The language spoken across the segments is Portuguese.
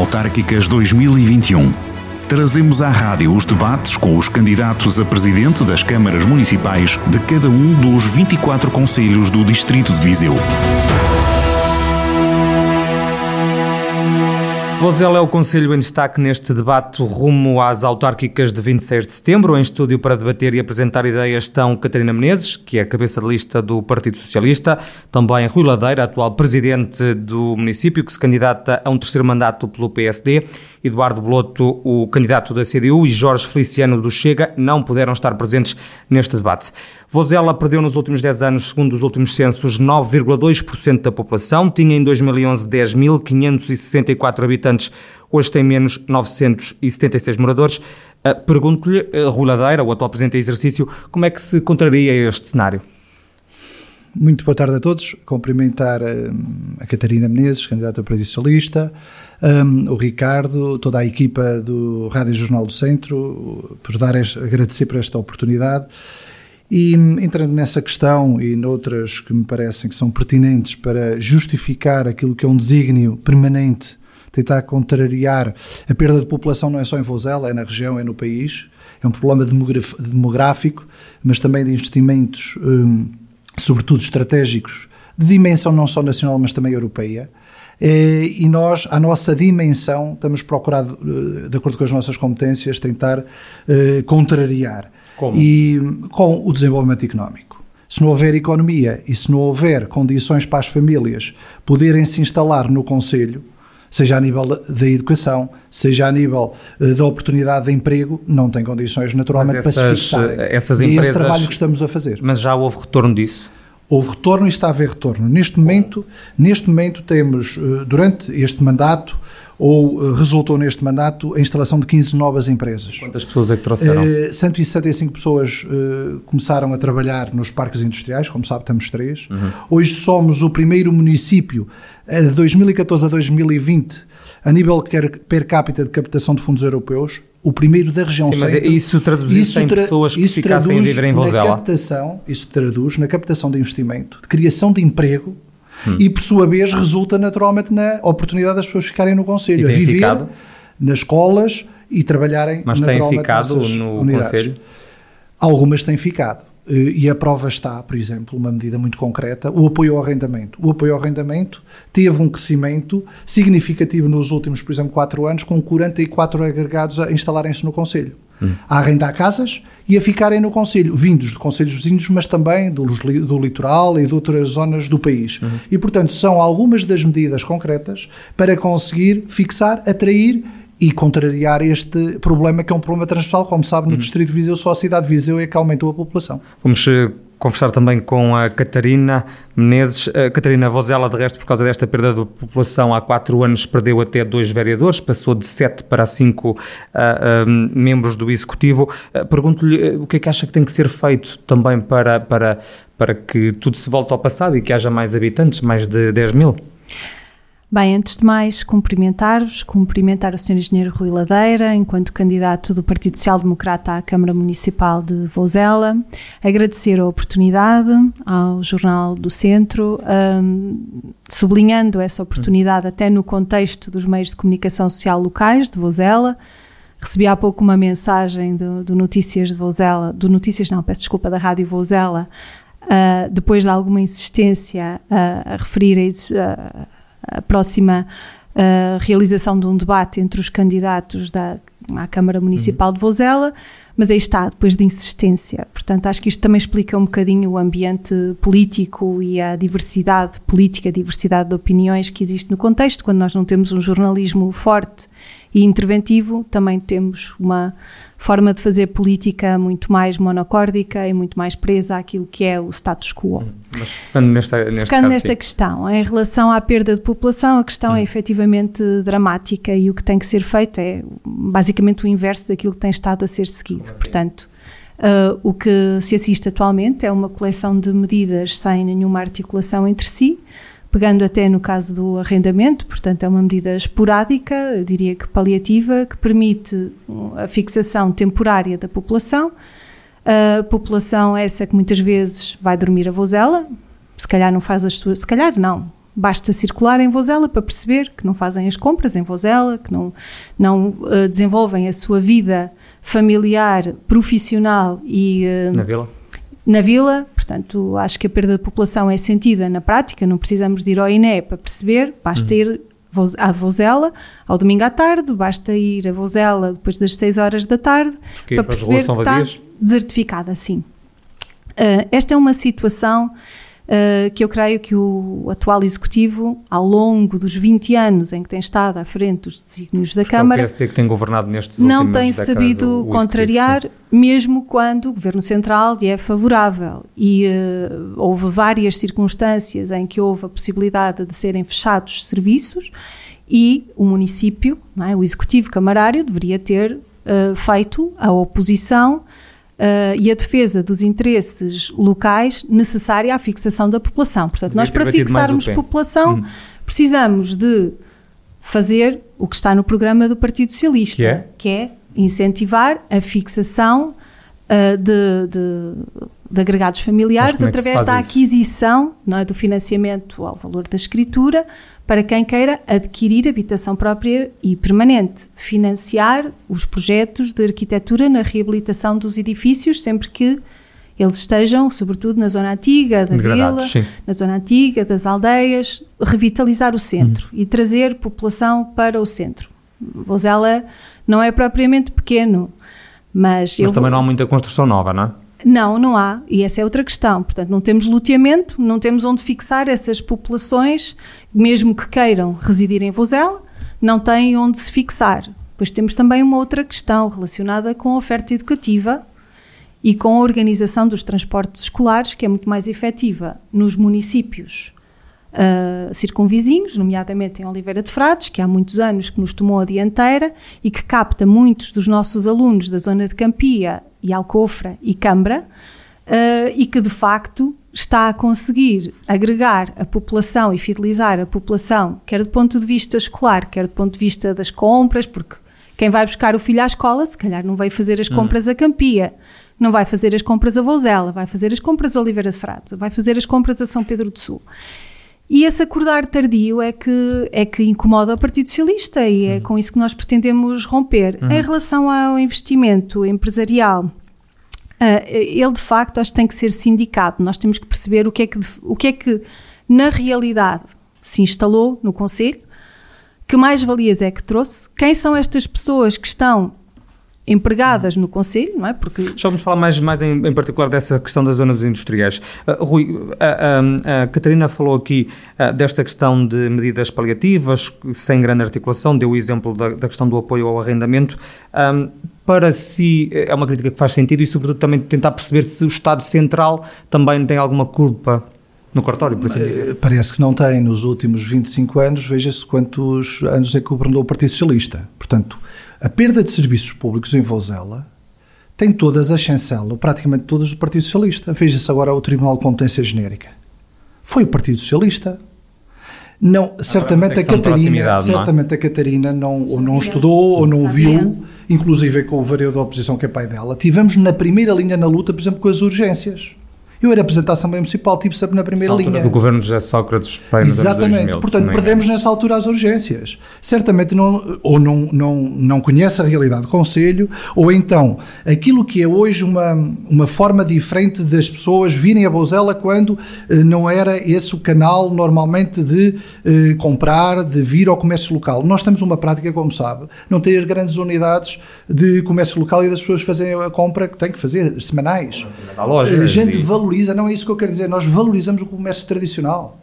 Autárquicas 2021. Trazemos à rádio os debates com os candidatos a presidente das câmaras municipais de cada um dos 24 conselhos do Distrito de Viseu. Vozela é o Conselho em destaque neste debate rumo às autárquicas de 26 de setembro. Em estúdio para debater e apresentar ideias estão Catarina Menezes, que é a cabeça de lista do Partido Socialista, também Rui Ladeira, atual presidente do município, que se candidata a um terceiro mandato pelo PSD, Eduardo Bloto, o candidato da CDU, e Jorge Feliciano do Chega, não puderam estar presentes neste debate. Vozela perdeu nos últimos 10 anos, segundo os últimos censos, 9,2% da população, tinha em 2011 10.564 habitantes habitantes, hoje tem menos 976 moradores. Uh, Pergunto-lhe, uh, Rui Ladeira, o atual Presidente em exercício, como é que se contraria este cenário? Muito boa tarde a todos. Cumprimentar uh, a Catarina Menezes, candidata a Partido Socialista, um, o Ricardo, toda a equipa do Rádio Jornal do Centro, por dar agradecer por esta oportunidade. E entrando nessa questão e noutras que me parecem que são pertinentes para justificar aquilo que é um desígnio permanente tentar contrariar a perda de população não é só em Vozela, é na região, é no país. É um problema demográfico, mas também de investimentos, um, sobretudo estratégicos, de dimensão não só nacional, mas também europeia. Eh, e nós, a nossa dimensão, estamos procurado, eh, de acordo com as nossas competências, tentar uh, contrariar. Como? E com o desenvolvimento económico. Se não houver economia e se não houver condições para as famílias poderem se instalar no Conselho, seja a nível da educação, seja a nível uh, da oportunidade de emprego, não tem condições naturalmente essas, para se fixarem. Essas e empresas, é esse trabalho que estamos a fazer. Mas já houve retorno disso? Houve retorno e está a haver retorno. Neste momento, neste momento temos, uh, durante este mandato, ou uh, resultou neste mandato a instalação de 15 novas empresas. Quantas pessoas é que trouxeram? Uh, 165 pessoas uh, começaram a trabalhar nos parques industriais, como sabe, temos três. Uhum. Hoje somos o primeiro município, de 2014 a 2020, a nível per capita de captação de fundos europeus, o primeiro da região Sim, mas centro. isso traduz isso em pessoas que ficassem a viver em Vozela? Na captação, isso traduz na captação de investimento, de criação de emprego, Hum. E, por sua vez, resulta naturalmente na oportunidade das pessoas ficarem no Conselho, a viver ficado? nas escolas e trabalharem Mas naturalmente têm ficado no unidades. Conselho? Algumas têm ficado. E a prova está, por exemplo, uma medida muito concreta, o apoio ao arrendamento. O apoio ao arrendamento teve um crescimento significativo nos últimos, por exemplo, quatro anos, com 44 agregados a instalarem-se no Conselho. Hum. A arrendar casas e a ficarem no Conselho, vindos de Conselhos vizinhos, mas também do, do litoral e de outras zonas do país. Uhum. E, portanto, são algumas das medidas concretas para conseguir fixar, atrair e contrariar este problema que é um problema transversal, como sabe, no uhum. Distrito de Viseu, só a cidade de Viseu é que aumentou a população. Vamos eh, conversar também com a Catarina Menezes. A eh, Catarina Vozela, de resto, por causa desta perda de população, há quatro anos perdeu até dois vereadores, passou de sete para cinco uh, uh, membros do Executivo. Uh, Pergunto-lhe o que é que acha que tem que ser feito também para, para, para que tudo se volte ao passado e que haja mais habitantes, mais de 10 mil? Bem, antes de mais, cumprimentar-vos, cumprimentar o Sr. Engenheiro Rui Ladeira, enquanto candidato do Partido Social Democrata à Câmara Municipal de Vozela, agradecer a oportunidade ao Jornal do Centro, um, sublinhando essa oportunidade até no contexto dos meios de comunicação social locais de Vozela. Recebi há pouco uma mensagem do, do Notícias de Vozela, do Notícias, não, peço desculpa, da Rádio Vozela, uh, depois de alguma insistência uh, a referir a, uh, a próxima uh, realização de um debate entre os candidatos da, à Câmara Municipal uhum. de Vozela, mas aí está, depois de insistência. Portanto, acho que isto também explica um bocadinho o ambiente político e a diversidade política, a diversidade de opiniões que existe no contexto. Quando nós não temos um jornalismo forte e interventivo, também temos uma forma de fazer política muito mais monocórdica e muito mais presa àquilo que é o status quo. Mas ficando nesta, neste ficando caso, nesta sim. questão, em relação à perda de população, a questão hum. é efetivamente dramática e o que tem que ser feito é basicamente o inverso daquilo que tem estado a ser seguido. Assim? Portanto, uh, o que se assiste atualmente é uma coleção de medidas sem nenhuma articulação entre si, pegando até no caso do arrendamento, portanto é uma medida esporádica, diria que paliativa, que permite a fixação temporária da população. A população essa que muitas vezes vai dormir a vozela, se calhar não faz as suas, se calhar não, basta circular em Vozela para perceber que não fazem as compras em Vozela, que não, não uh, desenvolvem a sua vida familiar, profissional e. Uh, na vila? Na vila, portanto, acho que a perda de população é sentida na prática, não precisamos de ir ao INE para perceber, basta uhum. ir à Vozela ao domingo à tarde, basta ir a Vozela depois das 6 horas da tarde Porque para perceber que está desertificada, sim. Uh, esta é uma situação uh, que eu creio que o atual Executivo, ao longo dos 20 anos em que tem estado à frente dos desígnios da Porque Câmara, é o PSD que tem governado nestes não tem sabido contrariar, mesmo quando o Governo Central lhe é favorável. E uh, houve várias circunstâncias em que houve a possibilidade de serem fechados serviços e o município, é, o Executivo Camarário, deveria ter uh, feito a oposição uh, e a defesa dos interesses locais necessária à fixação da população. Portanto, nós para fixarmos população hum. precisamos de fazer o que está no programa do Partido Socialista, que é, que é incentivar a fixação uh, de, de, de, agregados familiares é através da aquisição é, do financiamento ao valor da escritura para quem queira adquirir habitação própria e permanente, financiar os projetos de arquitetura na reabilitação dos edifícios, sempre que eles estejam, sobretudo na zona antiga da vila, sim. na zona antiga das aldeias, revitalizar o centro hum. e trazer população para o centro. Vozela não é propriamente pequeno, mas, mas eu também vou... não há muita construção nova, não é? Não, não há, e essa é outra questão. Portanto, não temos loteamento, não temos onde fixar essas populações, mesmo que queiram residir em Vozela, não têm onde se fixar. Depois temos também uma outra questão relacionada com a oferta educativa e com a organização dos transportes escolares, que é muito mais efetiva nos municípios uh, circunvizinhos, nomeadamente em Oliveira de Frades, que há muitos anos que nos tomou a dianteira e que capta muitos dos nossos alunos da zona de Campia e Alcofra e Cambra, uh, e que de facto está a conseguir agregar a população e fidelizar a população, quer do ponto de vista escolar, quer do ponto de vista das compras, porque quem vai buscar o filho à escola, se calhar não vai fazer as hum. compras a Campia, não vai fazer as compras a Vouzela, vai fazer as compras a Oliveira de Frades, vai fazer as compras a São Pedro do Sul. E esse acordar tardio é que, é que incomoda o Partido Socialista e é uhum. com isso que nós pretendemos romper. Uhum. Em relação ao investimento empresarial, uh, ele de facto acho que tem que ser sindicado. Nós temos que perceber o que é que, o que, é que na realidade se instalou no Conselho, que mais valias é que trouxe, quem são estas pessoas que estão empregadas no Conselho, não é? Porque... Já vamos falar mais, mais em, em particular dessa questão das zonas industriais. Uh, Rui, a, a, a, Catarina falou aqui uh, desta questão de medidas paliativas, sem grande articulação, deu o exemplo da, da questão do apoio ao arrendamento. Um, para si é uma crítica que faz sentido e, sobretudo, também tentar perceber se o Estado Central também tem alguma culpa no cartório, por assim dizer. Parece que não tem. Nos últimos 25 anos, veja-se quantos anos é que governou o Partido Socialista. Portanto, a perda de serviços públicos em Vozela tem todas a chancela, ou praticamente todas, do Partido Socialista. Veja-se agora o Tribunal de Competência Genérica. Foi o Partido Socialista. Não, certamente a Catarina, certamente não é? a Catarina não, ou não estudou ou não viu, inclusive com o vereador da oposição que é pai dela. Tivemos na primeira linha na luta, por exemplo, com as urgências. Eu era representante da Assembleia Municipal, tive sempre na primeira linha. do governo de José Sócrates. Exatamente. 2000, Portanto, perdemos nessa altura as urgências. Certamente não, ou não, não, não conhece a realidade do Conselho, ou então aquilo que é hoje uma, uma forma diferente das pessoas virem a Bozela quando eh, não era esse o canal normalmente de eh, comprar, de vir ao comércio local. Nós temos uma prática, como sabe, não ter grandes unidades de comércio local e das pessoas fazerem a compra que têm que fazer semanais. A gente valoriza valoriza, não é isso que eu quero dizer, nós valorizamos o comércio tradicional.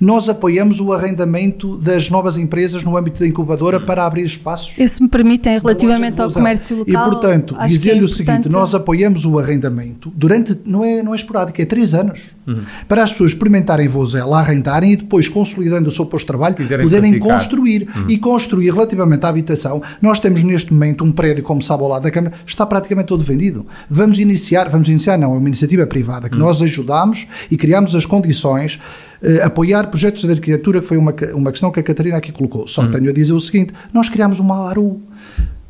Nós apoiamos o arrendamento das novas empresas no âmbito da incubadora para abrir espaços. E se me permitem, relativamente ao comércio local. E, portanto, dizer-lhe é o seguinte: nós apoiamos o arrendamento durante, não é, não é esporádico, é três anos. Uhum. Para as pessoas experimentarem Vozela, arrendarem e depois, consolidando o seu posto de trabalho, Quiserem poderem construir. Uhum. E construir relativamente à habitação. Nós temos neste momento um prédio, como sabe, ao lado da Câmara, está praticamente todo vendido. Vamos iniciar, vamos iniciar, não, é uma iniciativa privada que uhum. nós ajudamos e criamos as condições uh, apoiar projetos de arquitetura, que foi uma, uma questão que a Catarina aqui colocou. Só uhum. tenho a dizer o seguinte: nós criámos uma ARU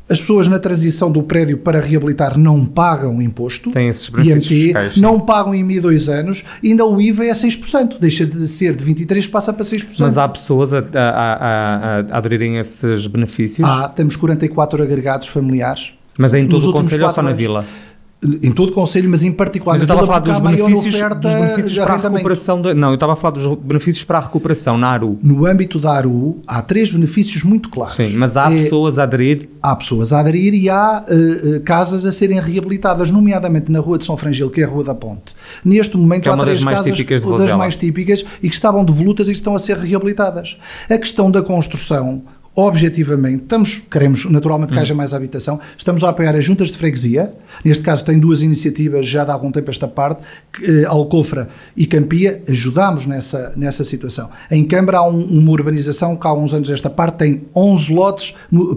As pessoas na transição do prédio para reabilitar não pagam imposto. Tem esses IMT, fiscais, não pagam IMI dois anos, ainda o IVA é 6%. Deixa de ser de 23%, passa para 6%. Mas há pessoas a, a, a, a aderirem a esses benefícios? Há, temos 44 agregados familiares. Mas é em todo o Conselho ou só na anos. Vila? Em todo o Conselho, mas em particular Mas eu estava a falar dos benefícios, dos benefícios para a recuperação. De, não, eu estava a falar dos benefícios para a recuperação na ARU. No âmbito da ARU, há três benefícios muito claros. Sim, mas há É- pessoas a aderir. Há pessoas a aderir e há eh, casas a serem reabilitadas, nomeadamente na Rua de São Frangelo, que é a Rua da Ponte. Neste momento Que é há uma das três mais casas típicas de das mais típicas e que estavam devolutas e que estão a ser reabilitadas. A questão da construção, objetivamente, estamos, queremos naturalmente Hum. que haja mais habitação, estamos a apoiar as juntas de freguesia, neste caso tem duas iniciativas já de há algum tempo esta parte, que, eh, Alcofra e Campia, ajudámos nessa, nessa situação. Em Câmara há um- uma urbanização que há uns anos esta parte tem 11 lotes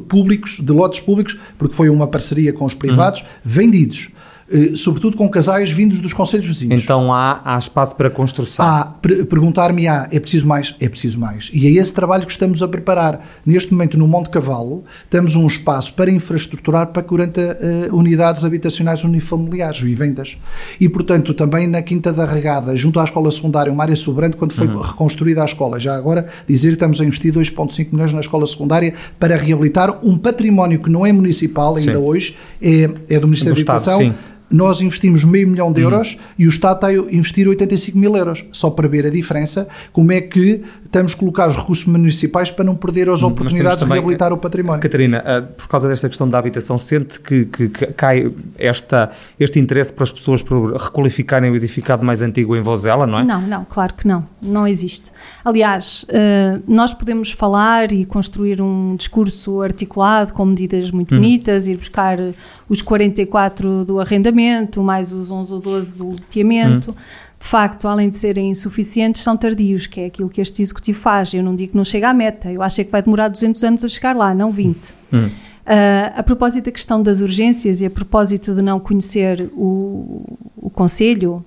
públicos, de lotes públicos, porque foi uma parceria com os privados, vendidos. Eh, sobretudo com casais vindos dos conselhos vizinhos. Então há, há espaço para construção. Há, per- perguntar-me há, é preciso mais? É preciso mais. E é esse trabalho que estamos a preparar. Neste momento, no Monte Cavalo, temos um espaço para infraestruturar para 40 eh, unidades habitacionais unifamiliares, vivendas. E, portanto, também na Quinta da Regada, junto à escola secundária, uma área sobrante, quando foi reconstruída a escola. Já agora, dizer que estamos a investir 2,5 milhões na escola secundária para reabilitar um património que não é municipal ainda Sim. hoje, é, é do Ministério Do da Estado, Educação. sim. Nós investimos meio milhão Uhum. de euros e o Estado está a investir 85 mil euros. Só para ver a diferença, como é que estamos a colocar os recursos municipais para não perder as oportunidades também- de reabilitar o património. Catarina, ah, por causa desta questão da habitação, sente que, que- que cai esta, este interesse para as pessoas por requalificarem o edificado mais antigo em Vozela, não é? Não, não, claro que não, não existe. Aliás, eh, nós podemos falar e construir um discurso articulado com medidas muito Hum. bonitas, ir buscar eh, os 44 do arrendamento, mais os 11 ou 12 do loteamento. Hum. De facto, além de serem insuficientes, são tardios, que é aquilo que este executivo faz. Eu não digo que não chega à meta, eu acho é que vai demorar 200 anos a chegar lá, não 20. Hum. Ah, a propósito da questão das urgências e a propósito de não conhecer o, o Conselho,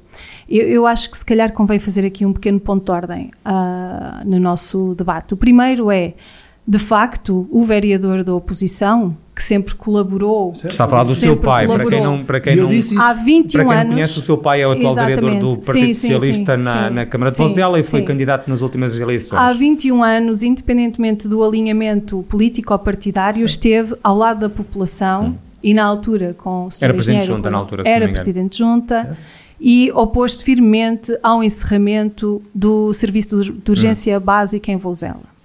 eu, eu acho que se calhar convém fazer aqui um pequeno ponto de ordem ah, no nosso debate. O primeiro é, de facto, o vereador da oposição, que sempre colaborou. Está a falar do seu pai, para quem não, para quem Eu não, disse isso. Há 21 para quem não anos. conhece, o seu pai é o atual vereador do. Partido Sim, Socialista sim, na, sim. na Câmara de Vozela e foi sim. candidato nas últimas eleições. Há 21 anos, independentemente do alinhamento político ou partidário, esteve ao lado da população e na altura com o Sr. Hum. Era presidente junta na altura, se não Era presidente junta e opôs-se firmemente ao encerramento do serviço de urgência Hum. básica em Vozela.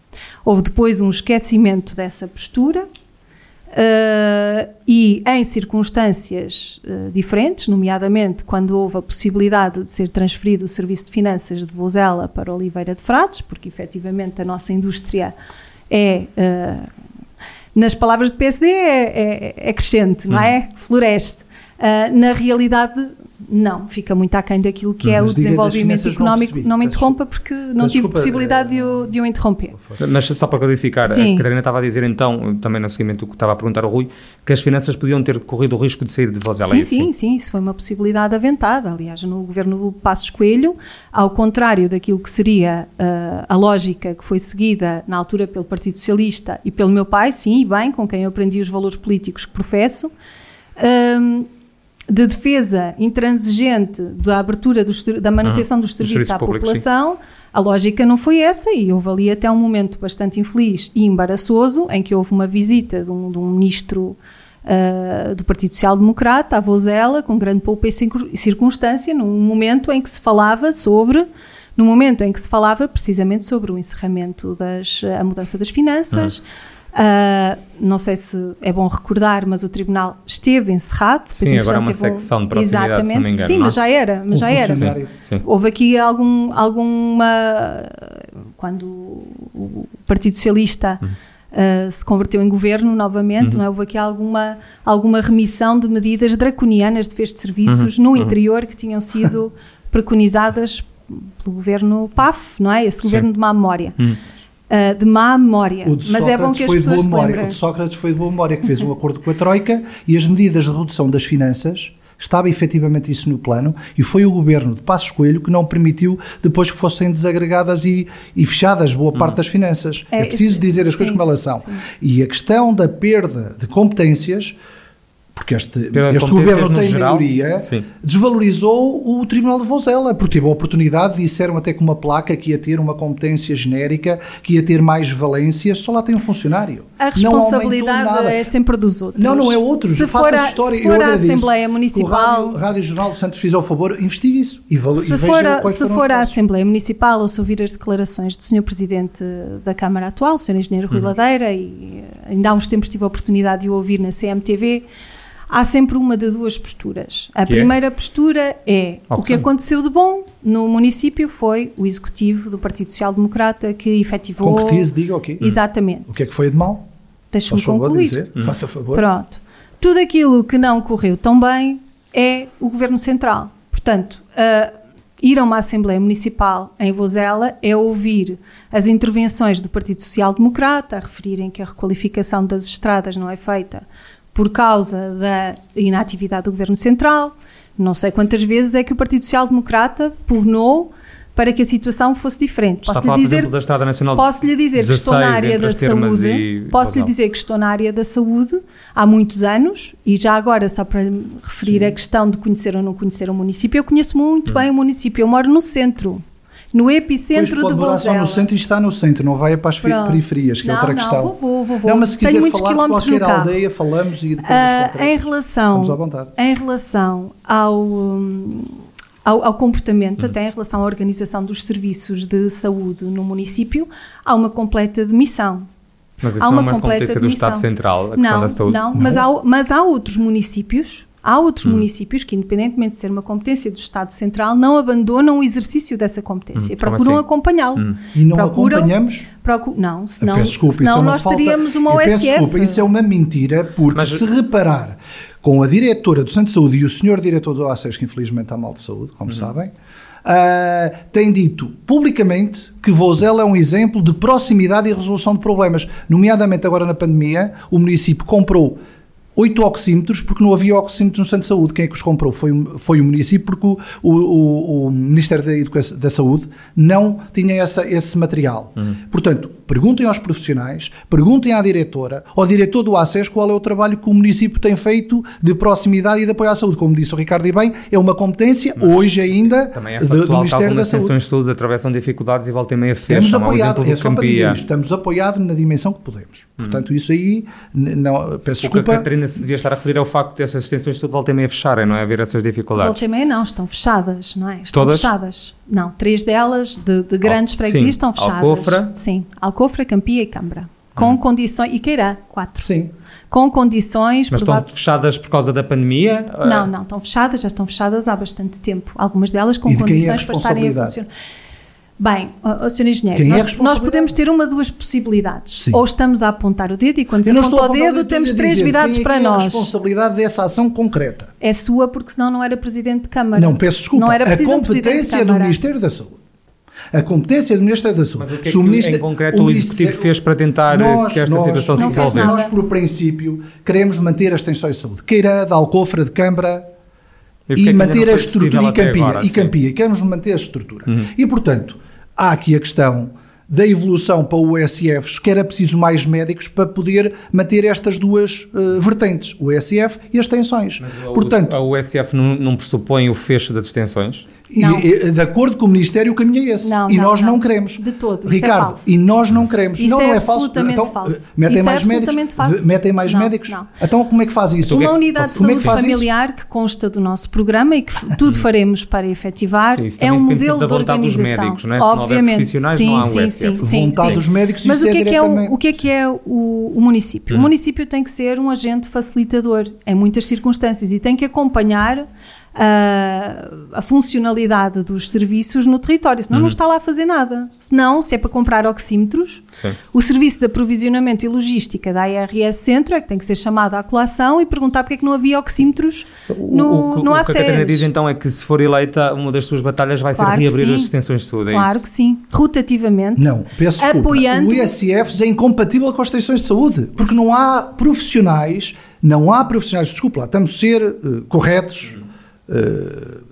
Houve depois um esquecimento dessa postura eh, e em circunstâncias eh, diferentes, nomeadamente quando houve a possibilidade de ser transferido o Serviço de Finanças de Vozela para Oliveira de Frades, porque efetivamente a nossa indústria é, eh, nas palavras do PSD, é, é- é crescente, não é? Floresce. Ah, na realidade, não, fica muito aquém daquilo que é Mas o desenvolvimento não económico. percebi. Não me interrompa porque não tive desculpa, possibilidade de eh, o, de o interromper. Mas só para clarificar, Sim. a Catarina estava a dizer então, também no seguimento do que estava a perguntar ao Rui, que as finanças podiam ter corrido o risco de sair de Vozela. é Sim, sim, sim, isso foi uma possibilidade aventada. Aliás, no governo do Passos Coelho, ao contrário daquilo que seria ah, a lógica que foi seguida na altura pelo Partido Socialista e pelo meu pai, sim, e bem, com quem eu aprendi os valores políticos que professo, ahm, de defesa intransigente da abertura dos da manutenção dos serviços serviços à públicos, população, a lógica não foi essa e houve ali até um momento bastante infeliz e embaraçoso em que houve uma visita de um, de um ministro ah, do Partido Social Democrata, a Vozela, com grande poupa e circun- circunstância, num momento em que se falava sobre, no momento em que se falava precisamente sobre o encerramento das, a mudança das finanças. Ah, não sei se é bom recordar, mas o tribunal esteve encerrado. Sim, agora é uma teve um- secção de proximidade, se não me Exatamente. engano, Sim, não é? mas já era, mas já era. funcionário. Sim. Houve aqui algum, alguma. Quando o Partido Socialista Uhum. uh, se converteu em governo novamente, não é? houve aqui alguma, alguma remissão de medidas draconianas de defesa de serviços Uhum. no interior que tinham sido preconizadas pelo governo PAF, não é? Esse governo de má memória. Uh, de má memória. O de Mas é bom Sócrates que as foi de boa memória. O de Sócrates foi de boa memória, que fez um acordo com a Troika e as medidas de redução das finanças Estava efetivamente isso no plano e foi o governo de Passos Coelho que não permitiu depois que fossem desagregadas e, e fechadas boa parte das finanças. É, é preciso dizer as sim, coisas como elas são. Sim. E a questão da perda de competências porque este, este governo tem geral, maioria, sim. desvalorizou o Tribunal de Vozela, porque teve a oportunidade, disseram até com uma placa que ia ter uma competência genérica, que ia ter mais valências, só lá tem um funcionário. A responsabilidade é sempre dos outros. Não, não é outros. Se for, a, história, se for a Assembleia Municipal... O Rádio, Rádio Jornal do Santos fiz ao favor, investigue isso e, se e for, a, Se for a Assembleia Municipal ou se ouvir as declarações do Sr. Presidente da Câmara atual, o Sr. Engenheiro Rui uhum. Ladeira, e ainda há uns tempos tive a oportunidade de o ouvir na CMTV, há sempre uma de duas posturas. A que é? primeira é? postura é o que aconteceu de bom no município foi o executivo do Partido Social Democrata que efetivou. Concretize, diga o okay. quê? Exatamente. O que é que foi de mal? Deixa-me concluir. Dizer, hum. Faça favor. Pronto. Tudo aquilo que não correu tão bem é o Governo Central. Portanto, uh, ir a uma Assembleia Municipal em Vozela é ouvir as intervenções do Partido Social Democrata a referirem que a requalificação das estradas não é feita por causa da inatividade do Governo Central. Não sei quantas vezes é que o Partido Social Democrata pugnou para que a situação fosse diferente. Posso lhe dizer, da Estrada Nacional posso lhe dizer que estou na área da saúde. Posso lhe dizer que estou na área da saúde há muitos anos e já agora só para referir Sim. a questão de conhecer ou não conhecer o município, eu conheço muito hum. bem o município. Eu moro no centro no epicentro pois, de Vozela. só no centro e está no centro, não vai para as Pronto. periferias, que não, é outra não, questão. Vou, vou, vou, não, mas se quiser falar de qualquer aldeia, falamos e depois uh, em relação, Estamos à vontade. Em relação ao... Um, ao, ao, comportamento, uhum. até em relação à organização dos serviços de saúde no município, há uma completa demissão. Mas isso há uma não é uma competência do Estado Central, a questão não, da saúde? Não, não. Mas, há, mas há outros municípios Há outros hum. municípios que, independentemente de ser uma competência do Estado Central, não abandonam o exercício dessa competência. Hum, procuram assim? acompanhá-lo. Hum. E não procuram, acompanhamos? Procu não, senão, desculpa, senão é nós falta, teríamos uma OSF. Peço desculpa, isso é uma mentira, porque Mas, se reparar com a diretora do Centro de Saúde e o senhor diretor do ACES, que infelizmente está mal de saúde, como hum. sabem, Uh, tem dito publicamente que Vozela é um exemplo de proximidade e resolução de problemas. Nomeadamente agora na pandemia, o município comprou oito oxímetros porque não havia oxímetros no Centro de Saúde. Quem é que os comprou? Foi, foi o município porque o, o, o Ministério da, Educação, da Saúde não tinha essa, esse material. Uhum. Portanto, perguntem aos profissionais, perguntem à diretora, ao diretor do ACES qual é o trabalho que o município tem feito de proximidade e de apoio à saúde. Como disse o Ricardo e bem, é uma competência Mas, hoje ainda é do Ministério da Saúde. de saúde atravessam dificuldades e voltem meia fecham. Temos apoiado, é só para dizer isto, estamos apoiados na dimensão que podemos. Uhum. Portanto, isso aí, não, peço desculpa. A Catarina se devia estar a referir ao facto dessas extensões de saúde voltem meia fecharem, não é? Haver essas dificuldades. Voltem meia não, estão fechadas, não é? Estão Todas? fechadas. Não, três delas de, de grandes Al freguesias estão fechadas. Alcofra? Sim, Alcofra, Campia e Câmara. Com hum. condições. E Queirá, quatro. Sim. Com condições. Mas estão fechadas por causa da pandemia? Não, não, estão fechadas, já estão fechadas há bastante tempo. Algumas delas com de é condições é para estarem a funcionar. Bem, o Sr. Engenheiro, nós, é nós podemos ter uma duas possibilidades. Sim. Ou estamos a apontar o dedo e quando se aponta o dedo temos três virados quem é para quem nós. É a responsabilidade dessa ação concreta? É sua porque senão não era Presidente de Câmara. Não, peço desculpa. Não era a competência do Ministério da Saúde. A competência do Ministério da Saúde. Mas o que é que, ministro, em concreto o, o Executivo fez para tentar nós, que esta nós, situação se resolvesse? Nós, por princípio, queremos manter as tensões de saúde. Queira, de Alcofra, de Câmara, e, manter a estrutura, e Campia, agora, e Campia, queremos manter a estrutura. Uhum. E, portanto, há aqui a questão da evolução para o USFs, que era preciso mais médicos para poder manter estas duas uh, vertentes, o USF e as tensões. Mas Portanto, a USF não, não pressupõe o fecho das extensões? E, de acordo com o Ministério, o caminho é esse. Não, e não, nós não, não, queremos. De todo. É Ricardo, é e nós não queremos. Isso não, é não é absolutamente falso. Então, falso. Metem isso mais é médicos. Falso. Metem mais não, médicos. Não. Então, como é que faz isso? Uma unidade de saúde é familiar isso? que consta do nosso programa e que tudo faremos para efetivar sim, é um modelo de organização. Dos médicos, não é? Obviamente. Se não sim, não há sim, sim, sim, Vontade sim. dos médicos Mas o que é, que é o, o que é que é o, o município? Hum. O município tem que ser um agente facilitador em muitas circunstâncias e tem que acompanhar a, a, funcionalidade dos serviços no território, senão uhum. não está lá a fazer nada. Senão, se é para comprar oxímetros, Sim. o serviço de aprovisionamento e logística da IRS Centro é que tem que ser chamado à colação e perguntar porque é que não havia oxímetros o, no, o, o, no O que a Catarina diz então é que se for eleita, uma das suas batalhas vai claro ser reabrir as extensões de saúde, é Claro isso? que sim, rotativamente. Não, peço desculpa, apoiando... o ISFs é incompatível com as extensões de saúde, porque não há profissionais, não há profissionais, desculpa lá, estamos a ser uh, corretos, uh,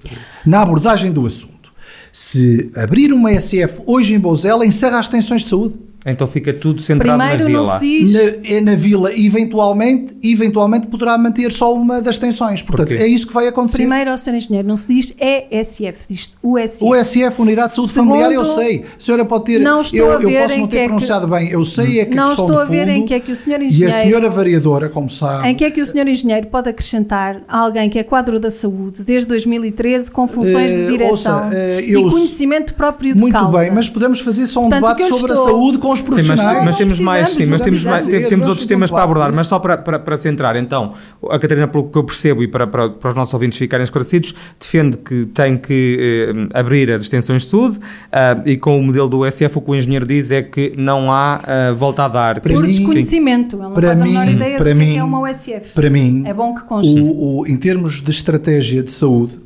na abordagem do assunto. Se abrir uma SF hoje em Bozela, encerra as tensões de saúde. Então fica tudo centrado Primeiro na vila. não se diz. Na, é na vila, eventualmente, eventualmente poderá manter só uma das tensões. Portanto, Porquê? é isso que vai acontecer. Primeiro ao Sr. Engenheiro não se diz ESF, diz-se USF. O SF, Unidade de Saúde Segundo, Familiar, eu sei. A senhora pode ter. não estou eu a ver eu posso não que ter é que- pronunciado bem. Eu sei é que Não estou a ver em que é que o Sr. E a Engenheiro- senhora vereadora, como sabe. Em que é que o Sr. Engenheiro pode acrescentar a alguém que é quadro da saúde desde 2013 com funções Eh, de direção ouça, eh, eu- e conhecimento próprio de Muito causa? bem, mas podemos fazer só um Portanto, debate que sobre estou- a saúde com os Sim, mas, profissionais. mas temos mais, sim, mas temos, mais, temos outros temas para abordar, mas só para, para, para centrar, então, a Catarina, pelo que eu percebo e para, para, para os nossos ouvintes ficarem esclarecidos, defende que tem que eh, abrir as extensões de saúde ah, e com o modelo do USF o que o engenheiro diz é que não há ah, volta a dar. Para Por mim- desconhecimento. Ele não para faz a menor mim- ideia para é que mim- é uma USF. Para mim, É bom que conste. o, o- em termos de estratégia de saúde,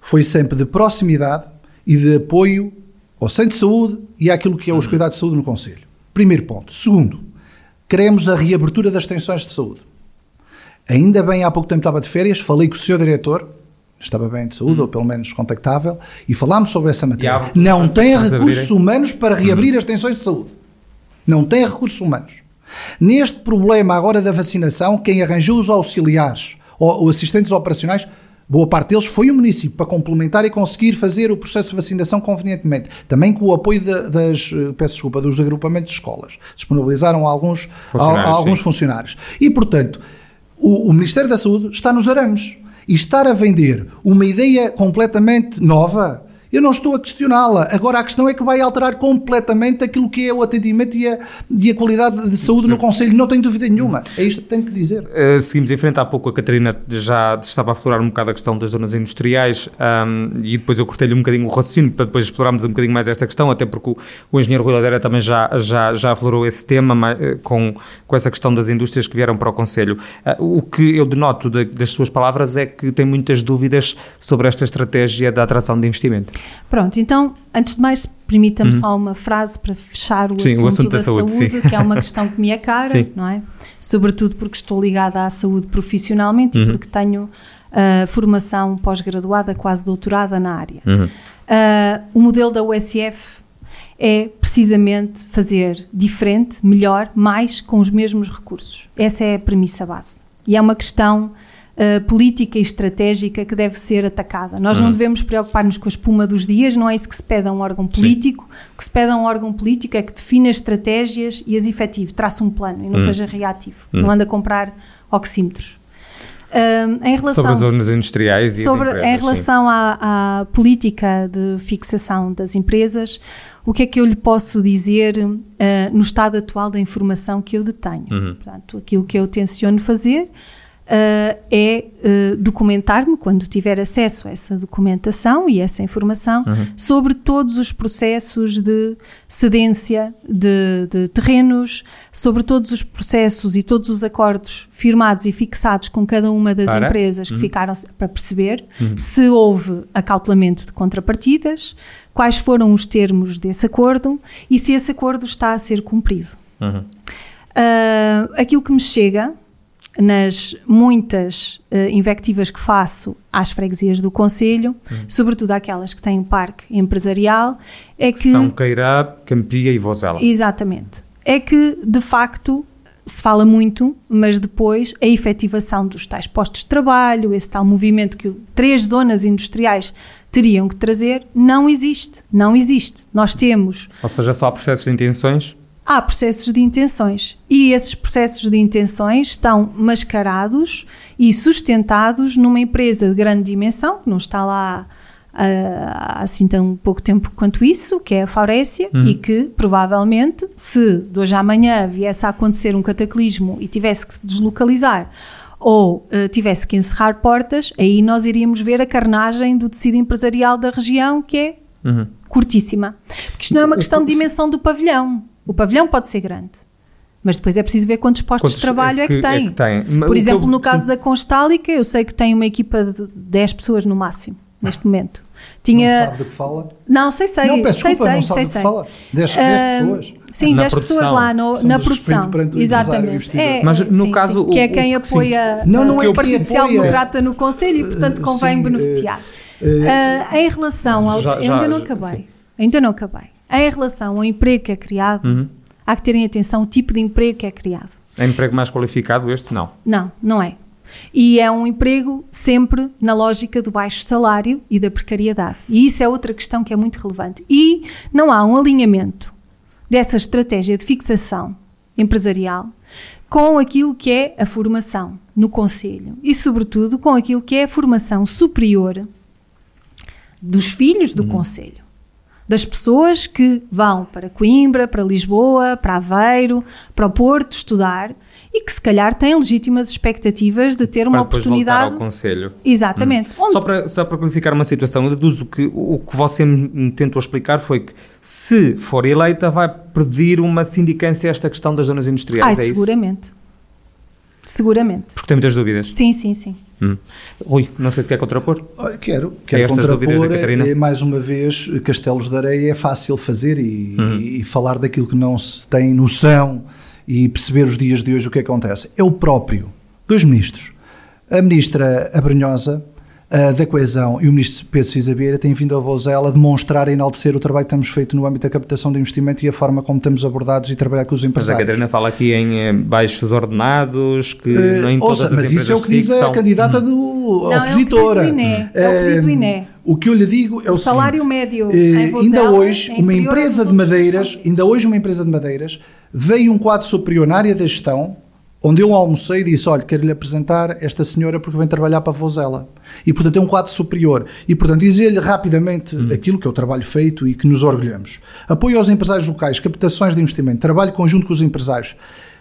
foi sempre de proximidade e de apoio ao centro de saúde e àquilo que é os cuidados de saúde no Conselho. Primeiro ponto. Segundo, queremos a reabertura das tensões de saúde. Ainda bem, há pouco tempo estava de férias, falei com o senhor diretor, estava bem de saúde, ou pelo menos contactável, e falámos sobre essa matéria. Não tem recursos humanos para reabrir as tensões de saúde. Não tem recursos humanos. Neste problema agora da vacinação, quem arranjou os auxiliares ou, ou assistentes operacionais, boa parte deles foi o município para complementar e conseguir fazer o processo de vacinação convenientemente. Também com o apoio da- das, eh, peço desculpa, dos agrupamentos de escolas. Disponibilizaram alguns Funcionários, a- a alguns sim. funcionários. E, portanto, o, o Ministério da Saúde está nos arames. E estar a vender uma ideia completamente nova, eu não estou a questioná-la. Agora, a questão é que vai alterar completamente aquilo que é o atendimento e a, e a qualidade de saúde no Conselho. Não tenho dúvida nenhuma. É isto que tenho que dizer. Uh, seguimos em frente. Há pouco a Catarina já estava a aflorar um bocado a questão das zonas industriais um, e depois eu cortei-lhe um bocadinho o raciocínio para depois explorarmos um bocadinho mais esta questão, até porque o, o engenheiro Rui Ladeira também já, já, já aflorou esse tema mas, uh, com, com essa questão das indústrias que vieram para o Conselho. Uh, o que eu denoto da- das suas palavras é que tem muitas dúvidas sobre esta estratégia da atração de investimento. Pronto, então, antes de mais, permita-me só uma frase para fechar o, Uhum. Sim, assunto, o assunto da, da saúde, saúde, que é uma questão que me é cara, Sim. não é? Sobretudo porque estou ligada à saúde profissionalmente Uhum. e porque tenho ah, formação pós-graduada, quase doutorada na área. Uhum. Ah, o modelo da USF é precisamente fazer diferente, melhor, mais com os mesmos recursos. Essa é a premissa base. E é uma questão ah, política e estratégica que deve ser atacada. Nós não devemos preocupar-nos com a espuma dos dias, não é isso que se pede a um órgão político. O que se pede a um órgão político é que defina as estratégias e as efetive, traça um plano e não seja reativo. Não anda a comprar oxímetros. Em relação Sobre as zonas industriais e sobre, as empresas. em sim. relação à, à política de fixação das empresas, o que é que eu lhe posso dizer eh, no estado atual da informação que eu detenho? Uhum. Portanto, aquilo que eu tenciono fazer eh, é eh, documentar-me, quando tiver acesso a essa documentação e essa informação, Uhum. sobre todos os processos de cedência de, de terrenos, sobre todos os processos e todos os acordos firmados e fixados com cada uma das Para? empresas que Uhum. ficaram para perceber se houve acautelamento de contrapartidas, quais foram os termos desse acordo e se esse acordo está a ser cumprido. Uhum. Ah, aquilo que me chega nas muitas ah, invectivas que faço às freguesias do Conselho, sobretudo aquelas que têm um parque empresarial, é que São Queirá, Campia e Vozela. Exatamente. É que, de facto, se fala muito, mas depois a efetivação dos tais postos de trabalho, esse tal movimento que três zonas industriais teriam que trazer, não existe. Não existe. Nós temos Ou seja, só há processos de intenções. Há processos de intenções e esses processos de intenções estão mascarados e sustentados numa empresa de grande dimensão, que não está lá ah, há assim tão pouco tempo quanto isso, que é a Faurécia, e que provavelmente, se de hoje à amanhã viesse a acontecer um cataclismo e tivesse que se deslocalizar ou ah, tivesse que encerrar portas, aí nós iríamos ver a carnagem do tecido empresarial da região, que é Uhum. curtíssima. Porque isto não é uma questão de dimensão do pavilhão. O pavilhão pode ser grande. Mas depois é preciso ver quantos postos Quantos de trabalho é que, tem. tem? O Por que exemplo, eu- no caso sim. da Constálica, eu sei que tem uma equipa de 10 pessoas no máximo, neste momento. Não Tinha. sabe do que fala? Não, sei, sei. não, peço sei, desculpa, sei, não sabe sei, do que sei. fala. 10 Ah, pessoas. sim, na 10 produção. pessoas lá no- Somos na o produção. o o Exatamente. investidor. Mas, no sim, caso, sim, que é o- quem o que apoia Não, não uh, é o quem Partido Social. Democrata no Conselho e, portanto, Uh, convém sim, beneficiar. uh, uh, Uh, em relação ao. Já- já- ainda não acabei. sim. Ainda não acabei. Em relação ao emprego que é criado, Uhum. há que terem atenção ao tipo de emprego que é criado. É emprego mais qualificado, este não. Não, não é. E é um emprego sempre na lógica do baixo salário e da precariedade. E isso é outra questão que é muito relevante. E não há um alinhamento dessa estratégia de fixação empresarial com aquilo que é a formação no Conselho e, sobretudo, com aquilo que é a formação superior dos filhos do Conselho. Das pessoas que vão para Coimbra, para Lisboa, para Aveiro, para o Porto estudar e que se calhar têm legítimas expectativas de ter uma para voltar oportunidade. ao Conselho. Exatamente. Onde- Só para, só para clarificar uma situação, eu deduzo que o que você me tentou explicar foi que, se for eleita, vai pedir uma sindicância a esta questão das zonas industriais, Ai, é isso? Seguramente. Porque tem muitas dúvidas. Sim, sim, sim. Hum. Rui, não sei se quer contrapor. Olha, Quero, quero estas dúvidas contrapor. É, mais uma vez, Castelos de Areia é fácil fazer e, Uhum. e falar daquilo que não se tem noção e perceber os dias de hoje o que acontece. É o próprio. Dois ministros. A ministra Abranhosa, a da Coesão e o ministro Pedro Cisa Vieira têm vindo a Vozela demonstrar e enaltecer o trabalho que temos feito no âmbito da captação de investimento e a forma como temos abordados e trabalhar com os Mas a empresários. Catarina fala aqui em eh, baixos ordenados, que Eh, nem todas ouça, as mas isso é o que diz a fixam. candidata do Não, é o que opositora. diz o INE, é o que diz o Eh, INE. o que eu lhe digo é o, O salário seguinte, médio eh, em ainda Vozela hoje é uma empresa de madeiras, ainda hoje uma empresa de madeiras veio um quadro superior na área da gestão onde eu almocei e disse, olha, quero-lhe apresentar esta senhora porque vem trabalhar para a Vozela. E, portanto, é um quadro superior. E, portanto, dizer-lhe rapidamente aquilo que é o trabalho feito e que nos orgulhamos. Apoio aos empresários locais, captações de investimento, trabalho conjunto com os empresários.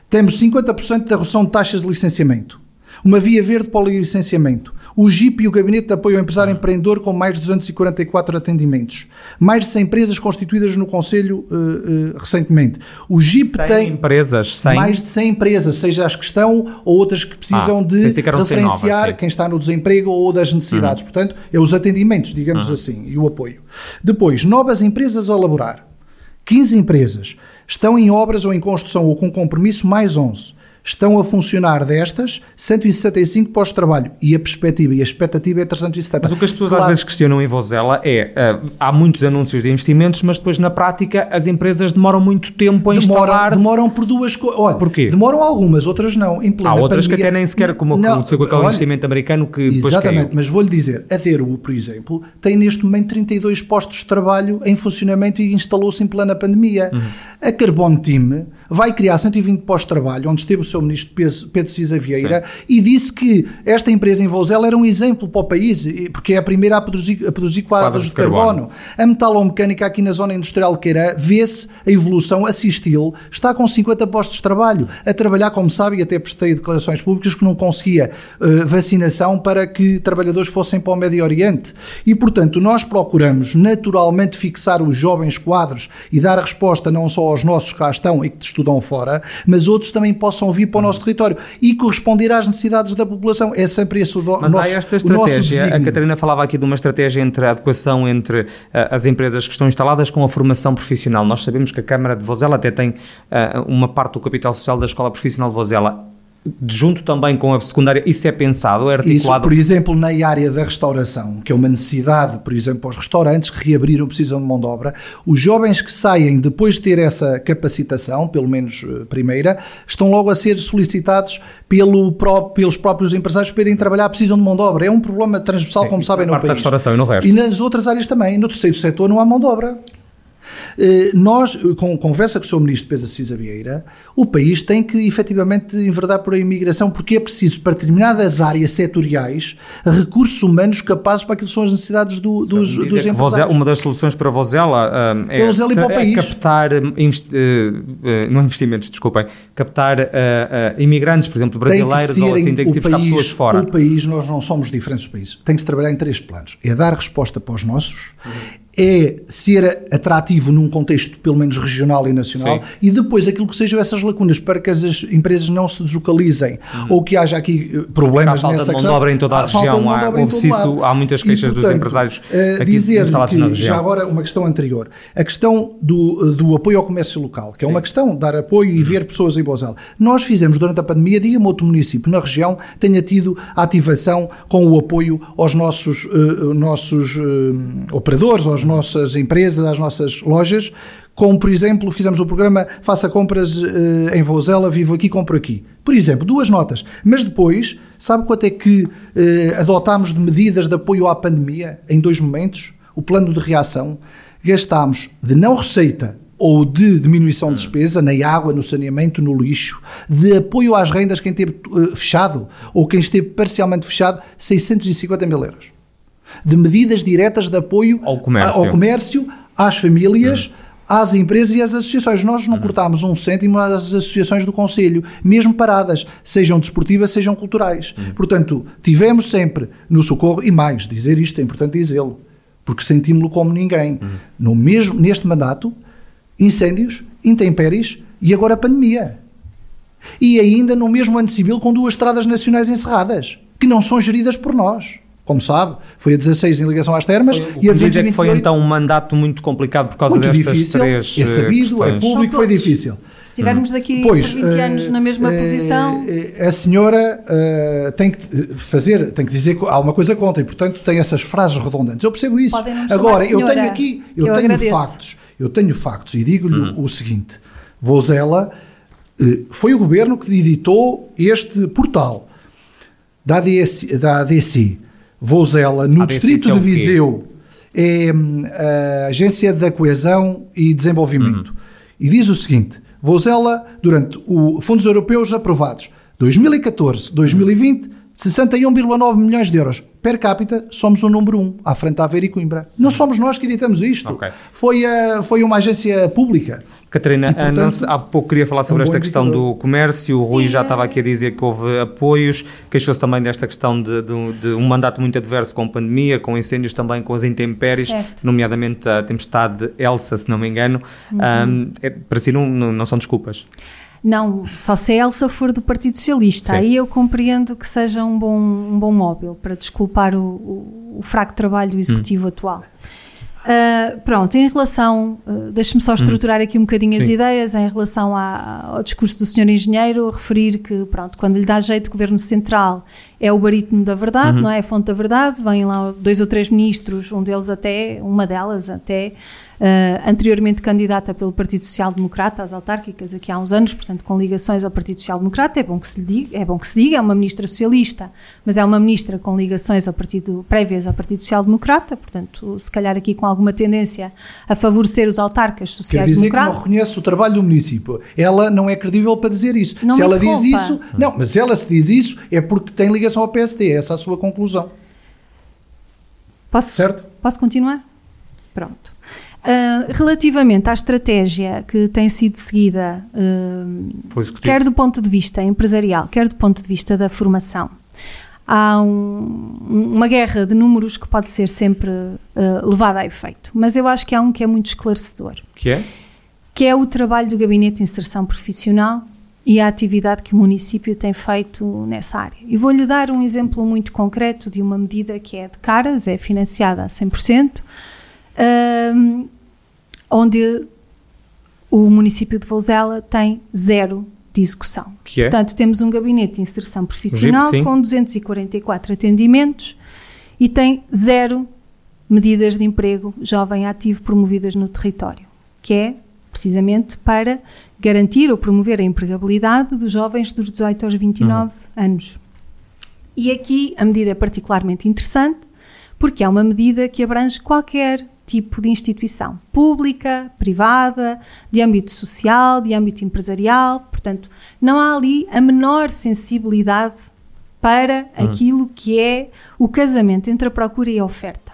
Temos 50% da redução de taxas de licenciamento. Uma via verde para o licenciamento. O GIP e o Gabinete de Apoio ao Empresário Empreendedor com mais de 244 atendimentos. Mais de 100 empresas constituídas no Conselho eh, eh, recentemente. O GIP 100 tem empresas, 100. mais de 100 empresas, seja as que estão ou outras que precisam Ah, de que eram 100 referenciar novas, quem está no desemprego ou das necessidades. Portanto, é os atendimentos, digamos assim, e o apoio. Depois, novas empresas a elaborar. 15 empresas estão em obras ou em construção ou com compromisso, mais 11. Estão a funcionar destas 165 pós-trabalho e a perspectiva e a expectativa é 370. Mas o que as pessoas Claro, às vezes questionam em Vozela é ah, há muitos anúncios de investimentos, mas depois na prática as empresas demoram muito tempo a Demoram, instalar-se. demoram por duas coisas. Olha, Porquê? Demoram algumas, outras não. Em plena Há outras que pandemia- até nem sequer, como Não, aconteceu com aquele olha, investimento americano que depois Exatamente, caiu. mas vou-lhe dizer, a DERU, por exemplo, tem neste momento 32 postos de trabalho em funcionamento e instalou-se em plena pandemia. Uhum. A Carbon Team vai criar 120 postos de trabalho, onde esteve o seu ministro Pedro- Cisa Vieira, e disse que esta empresa em Vozela era um exemplo para o país, porque é a primeira a produzir, a produzir quadros, Quadros de, de carbono. carbono. A metalomecânica aqui na zona industrial de Queirã vê-se a evolução, assisti-lo, está com 50 postos de trabalho, a trabalhar, como sabe, e até prestei declarações públicas que não conseguia eh, vacinação para que trabalhadores fossem para o Médio Oriente. E, portanto, nós procuramos naturalmente fixar os jovens quadros e dar a resposta não só aos nossos que cá estão e que estudam fora, mas outros também possam vir para o nosso território e corresponder às necessidades da população. É sempre esse o, do, Mas nosso, há esta estratégia. A. Catarina falava aqui de uma estratégia entre a adequação entre ah, as empresas que estão instaladas com a formação profissional. Nós sabemos que a Câmara de Vozela até tem ah, uma parte do capital social da Escola Profissional de Vozela. Junto também com a secundária, isso é pensado, é Isso, articulado. por exemplo, na área da restauração, que é uma necessidade, por exemplo, para os restaurantes que reabriram precisam de mão de obra, os jovens que saem depois de ter essa capacitação, pelo menos eh, primeira, estão logo a ser solicitados pelo pró- pelos próprios empresários para irem trabalhar, precisam de mão de obra. É um problema transversal, Sim, como isso sabem, no parte da país. restauração e no resto. E nas outras áreas também. No terceiro setor não há mão de obra. Eh, Nós, eh, com conversa com o Sr. Ministro Pedro Cisa Vieira, o país tem que efetivamente enverdar por a imigração, porque é preciso, para determinadas áreas setoriais, recursos humanos capazes para aquilo que são as necessidades do- dos, Dizer dos que empresários. Vozela- uma das soluções para Vozela ah, é, Vozela e para o é país. captar, ah, invest- ah, ah, não investimentos, desculpem, captar ah, ah, imigrantes, por exemplo, brasileiros ou assim, tem que se buscar pessoas de fora. O país, nós não somos diferentes dos países. Tem que se trabalhar em três planos. É dar resposta para os nossos, é ser atrativo num contexto pelo menos regional e nacional Sim. e depois aquilo que sejam essas lacunas para que as empresas não se deslocalizem uhum. ou que haja aqui eh, problemas há nessa questão. Falta de mão de obra em toda a há, região, há, há, há muitas queixas e, portanto, dos empresários uh, aqui dizer que, já agora uma questão anterior, a questão do, do apoio ao comércio local, que é Sim. uma questão, dar apoio e uhum. ver pessoas em Bozal. Nós fizemos durante a pandemia, diga-me outro município na região tenha tido ativação com o apoio aos nossos, uh, nossos uh, operadores, às nossas empresas às nossas lojas, como por exemplo fizemos o programa Faça Compras eh, em Vozela, Vivo Aqui, Compro Aqui. Por exemplo, duas notas. Mas depois, sabe quanto é que eh, adotámos de medidas de apoio à pandemia em dois momentos? O plano de reação. Gastámos de não receita ou de diminuição de despesa na água, no saneamento, no lixo, de apoio às rendas quem esteve uh, fechado ou quem esteve parcialmente fechado, 650 mil euros de medidas diretas de apoio ao comércio, ao comércio às famílias. Hum. Às empresas e às associações. Nós não hum. cortámos um cêntimo às associações do Conselho, mesmo paradas, sejam desportivas, sejam culturais. Hum. Portanto, tivemos sempre no socorro, e mais, dizer isto é importante dizê-lo, porque sentimos-lo como ninguém. Hum. No mesmo, neste mandato, incêndios, intempéries e agora a pandemia. E ainda no mesmo ano civil com duas estradas nacionais encerradas, que não são geridas por nós como sabe, foi a 16 em ligação às termas foi, e a 228... que foi então um mandato muito complicado por causa muito destas difícil, três é sabido, é público, foi difícil. Se estivermos daqui pois, por 20 uh, anos na mesma uh, posição... A senhora uh, tem que fazer, tem que dizer há uma coisa contra e, portanto, tem essas frases redundantes. Eu percebo isso. Agora, eu tenho aqui, eu, eu tenho agradeço. factos, eu tenho factos e digo-lhe hum. o seguinte, Vozela foi o governo que editou este portal da ADC, da ADC Vozela, no distrito de Viseu, é hum, a Agência da Coesão e Desenvolvimento. Uhum. E diz o seguinte: Vozela, durante os fundos europeus aprovados 2014, 2020, 61,9 milhões de euros. Per capita, somos o número um, à frente da Aveiro e Coimbra. Não somos nós que editamos isto. Okay. Foi, a, foi uma agência pública. Catarina, e, portanto, há pouco queria falar sobre um esta questão indicador. do comércio. O Rui já estava aqui a dizer que houve apoios. Queixou-se também desta questão de, de, de, um mandato muito adverso com a pandemia, com incêndios também, com as intempéries, certo. nomeadamente a tempestade Elsa, se não me engano. Uhum. Um, é, para si não, não, não são desculpas. Não, só se a Elsa for do Partido Socialista. Sim. Aí eu compreendo que seja um bom, um bom móvel para desculpar o, o, o fraco trabalho do Executivo hum. atual. Uh, pronto, em relação, uh, deixe-me só hum. estruturar aqui um bocadinho Sim. as ideias em relação à, ao discurso do Sr. Engenheiro, referir que, pronto, quando lhe dá jeito o Governo Central é o barítono da verdade, uhum. não é? A fonte da verdade, vêm lá dois ou três ministros, um deles até, uma delas até, uh, anteriormente candidata pelo Partido Social Democrata às autárquicas aqui há uns anos, portanto com ligações ao Partido Social Democrata, é bom que se diga, é bom que se diga, é uma ministra socialista, mas é uma ministra com ligações ao partido prévias ao Partido Social Democrata, portanto se calhar aqui com alguma tendência a favorecer os autarcas sociais democratas. Quer dizer que não reconhece o trabalho do município. Ela não é credível para dizer isso. Não se ela diz isso, não, mas se ela se diz isso é porque tem ligação ao PSD, essa é a sua conclusão. Posso, certo? Posso continuar? Pronto. Uh, relativamente à estratégia que tem sido seguida, uh, quer do ponto de vista empresarial, quer do ponto de vista da formação, há um, uma guerra de números que pode ser sempre uh, levada a efeito. Mas eu acho que há um que é muito esclarecedor. Que é? Que é o trabalho do Gabinete de Inserção Profissional e a atividade que o município tem feito nessa área. E vou-lhe dar um exemplo muito concreto de uma medida que é de caras, é financiada a 100%, um, onde o município de Vouzela tem zero de execução. Que é? Portanto, temos um gabinete de inserção profissional GIP, com 244 atendimentos e tem zero medidas de emprego jovem ativo promovidas no território, que é precisamente para garantir ou promover a empregabilidade dos jovens dos 18 aos 29 uhum. anos. E aqui a medida é particularmente interessante porque é uma medida que abrange qualquer tipo de instituição, pública, privada, de âmbito social, de âmbito empresarial, portanto, não há ali a menor sensibilidade para uhum. aquilo que é o casamento entre a procura e a oferta.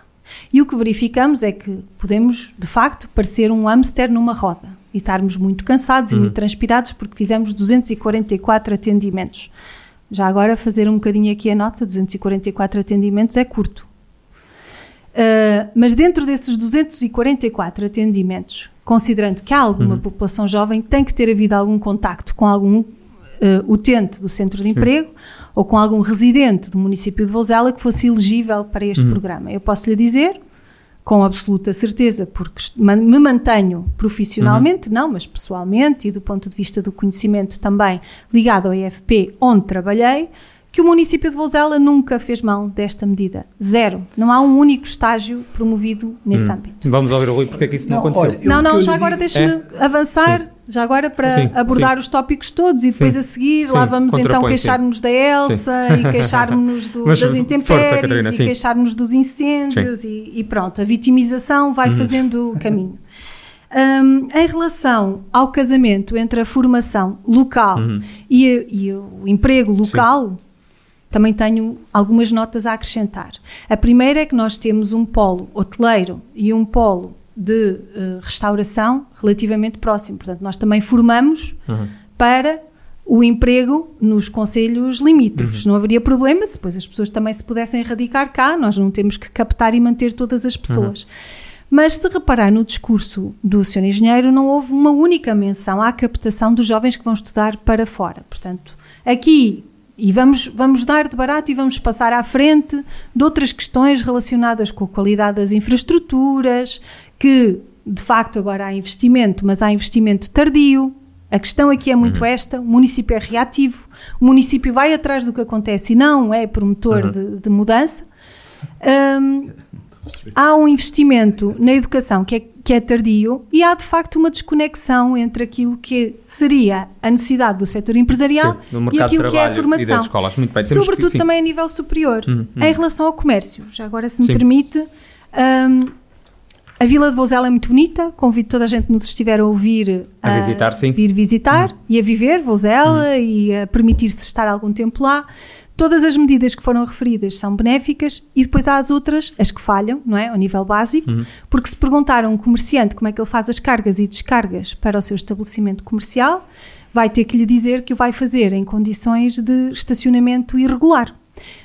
E o que verificamos é que podemos, de facto, parecer um hamster numa roda e estarmos muito cansados e muito transpirados porque fizemos 244 atendimentos. Já agora fazer um bocadinho aqui a nota, 244 atendimentos é curto. Uh, mas dentro desses 244 atendimentos, considerando que há alguma uhum. população jovem, tem que ter havido algum contacto com algum uh, utente do centro de emprego Sim. ou com algum residente do município de Vozela que fosse elegível para este uhum. programa. Eu posso lhe dizer, com absoluta certeza, porque me mantenho profissionalmente, uhum. não, mas pessoalmente e do ponto de vista do conhecimento também ligado ao IFP, onde trabalhei, que o município de Vozela nunca fez mão desta medida. Zero. Não há um único estágio promovido nesse hum. âmbito. Vamos ouvir o Rui porque é que isso não, não aconteceu. Olha, não, não, já agora deixe-me é? avançar, sim. já agora para sim, abordar sim. os tópicos todos e depois a seguir lá vamos então queixar-nos da Elsa e queixar-nos das intempéries e queixar-nos dos incêndios e, e, pronto, a vitimização vai uhum. fazendo caminho. Um, em relação ao casamento entre a formação local uhum. e, e, o emprego local, também tenho algumas notas a acrescentar. A primeira é que nós temos um polo hoteleiro e um polo de uh, restauração relativamente próximo. Portanto, nós também formamos uhum. para o emprego nos conselhos limítrofes. Uhum. Não haveria problema se depois as pessoas também se pudessem radicar cá, nós não temos que captar e manter todas as pessoas. Uhum. Mas se reparar no discurso do Sr. Engenheiro, não houve uma única menção à captação dos jovens que vão estudar para fora. Portanto, aqui e vamos, vamos dar de barato e vamos passar à frente de outras questões relacionadas com a qualidade das infraestruturas, que de facto agora há investimento, mas há investimento tardio. A questão aqui é muito uhum. esta: o município é reativo, o município vai atrás do que acontece e não é promotor uhum. de, de, mudança. Um, há um investimento na educação que é, que é tardio e há de facto uma desconexão entre aquilo que seria a necessidade do setor empresarial Sim, e aquilo que é a formação. Escolas. Muito bem, Sobretudo que, também a nível superior. Hum, hum. Em relação ao comércio, já agora se me sim. permite, um, a Vila de Vozela é muito bonita, convido toda a gente que nos estiver a ouvir a, a visitar, sim. vir visitar hum. e a viver Vozela hum. e a permitir-se estar algum tempo lá. Todas as medidas que foram referidas são benéficas e depois há as outras, as que falham, não é? Ao nível básico, uhum. porque se perguntar a um comerciante como é que ele faz as cargas e descargas para o seu estabelecimento comercial, vai ter que lhe dizer que o vai fazer em condições de estacionamento irregular.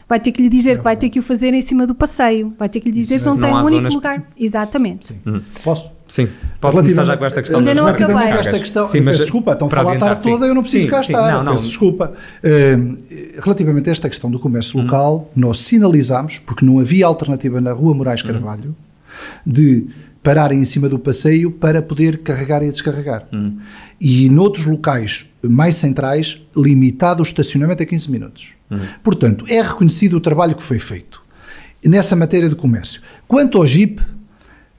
Vai ter que lhe dizer é que vai ter que o fazer em cima do passeio, vai ter que lhe dizer que não, não tem um único zonas... lugar. Exatamente. Sim. Uhum. Posso? Sim, pode começar já com esta questão. Ainda não acabei. esta questão, sim, mas, peço desculpa, estão a falar a tarde toda, eu não preciso sim, cá estar, não, não. peço desculpa. Uh, relativamente a esta questão do comércio uhum. local, nós sinalizámos, porque não havia alternativa na Rua Moraes uhum. Carvalho, uhum. de pararem em cima do passeio para poder carregar e descarregar. Uhum. E noutros locais mais centrais, limitado o estacionamento a 15 minutos. Uhum. Portanto, é reconhecido o trabalho que foi feito nessa matéria de comércio. Quanto ao JIP,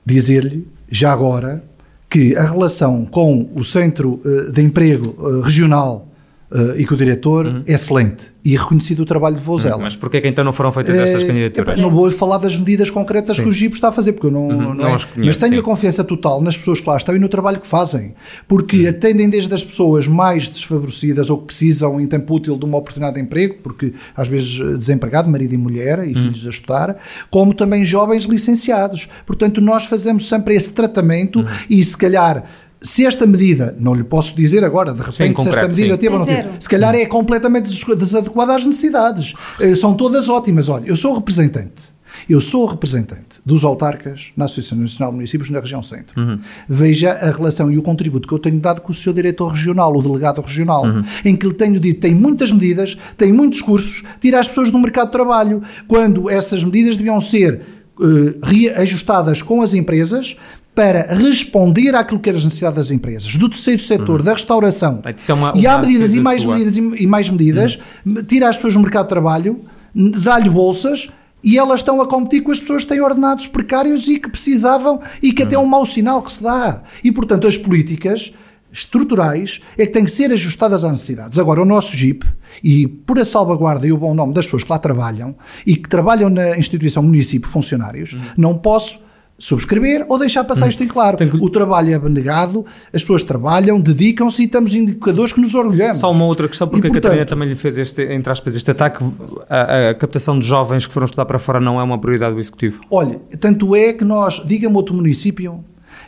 dizer-lhe já agora, que a relação com o Centro eh, de Emprego eh, Regional eh, e com o diretor uhum. é excelente e reconhecido o trabalho de Vozela. Uhum, mas porquê que então não foram feitas estas candidaturas? É, não vou falar das medidas concretas Sim. que o GIP está a fazer, porque eu não, uhum, não, não é. conheço, Mas tenho sim. a confiança total nas pessoas que lá estão e no trabalho que fazem, porque uhum. atendem desde as pessoas mais desfavorecidas ou que precisam em tempo útil de uma oportunidade de emprego, porque às vezes desempregado, marido e mulher e uhum. filhos a estudar, como também jovens licenciados. Portanto, nós fazemos sempre esse tratamento uhum. e se calhar se esta medida, não lhe posso dizer agora, de repente, sim, concreto, se esta medida sim. teve ou não teve, se calhar é completamente desadequada às necessidades. Eh, são todas ótimas. Olha, eu sou representante. Eu sou representante dos autarcas na Associação Nacional de Municípios na região centro. Uhum. Veja a relação e o contributo que eu tenho dado com o seu diretor regional, o delegado regional, uhum. em que lhe tenho dito tem muitas medidas, tem muitos cursos, tira as pessoas do mercado de trabalho, quando essas medidas deviam ser uh, reajustadas com as empresas para responder àquilo que eram as necessidades das empresas, do terceiro setor, uhum. da restauração. É uma, e há medidas e mais sua. medidas e, mais medidas, uhum. tira as pessoas do mercado de trabalho, dá-lhe bolsas e elas estão a competir com as pessoas que têm ordenados precários e que precisavam e que uhum. até é um mau sinal que se dá. E, portanto, as políticas estruturais é que têm que ser ajustadas às necessidades. Agora, o nosso JIP, e por a salvaguarda e o bom nome das pessoas que lá trabalham e que trabalham na instituição município funcionários, uhum. não posso subscrever ou deixar passar hum. isto em claro. Que... O trabalho é abnegado, as pessoas trabalham, dedicam-se e temos indicadores que nos orgulhamos. Só uma outra questão, porque e, portanto, a Catarina também lhe fez este, entre aspas, este ataque. A, a, captação de jovens que foram estudar para fora não é uma prioridade do Executivo? Olha, tanto é que nós, diga-me outro município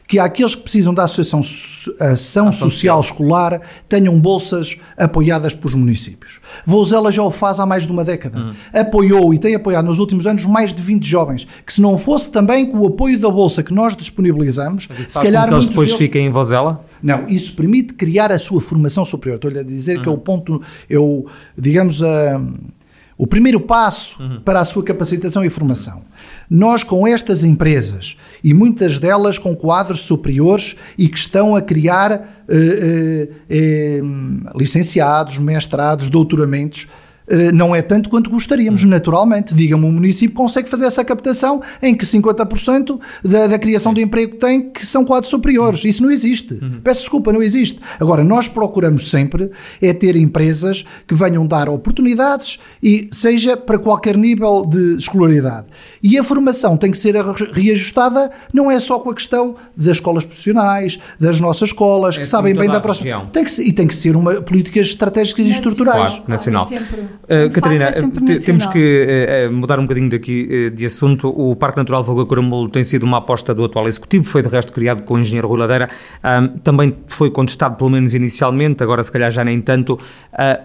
que aqueles que precisam da associação, ação, ação social escolar tenham bolsas apoiadas pelos municípios. Vouzela já o faz há mais de uma década. Uhum. Apoiou e tem apoiado nos últimos anos mais de 20 jovens, que se não fosse também com o apoio da bolsa que nós disponibilizamos, se calhar que eles depois deles... fiquem em Vozela? Não, isso permite criar a sua formação superior. Estou-lhe a dizer uhum. que é o ponto, eu, digamos, a o primeiro passo uhum. para a sua capacitação e formação. Nós, com estas empresas, e muitas delas com quadros superiores e que estão a criar eh, eh, eh, licenciados, mestrados, doutoramentos, não é tanto quanto gostaríamos, naturalmente. Diga-me, o município consegue fazer essa captação em que 50% da, da criação de emprego tem que são quadros superiores. Isso não existe. Uhum. Peço desculpa, não existe. Agora, nós procuramos sempre é ter empresas que venham dar oportunidades e seja para qualquer nível de escolaridade. E a formação tem que ser reajustada, não é só com a questão das escolas profissionais, das nossas escolas, é que sabem bem da próxima. Tem que, e tem que ser uma políticas estratégicas e estruturais. Claro, nacional. Uh, Catarina, é temos que uh, mudar um bocadinho daqui uh, de assunto. O Parque Natural Fogo Caramulo tem sido uma aposta do atual Executivo, foi de resto criado com o engenheiro Rui Ladeira, também foi contestado pelo menos inicialmente, agora se calhar já nem tanto.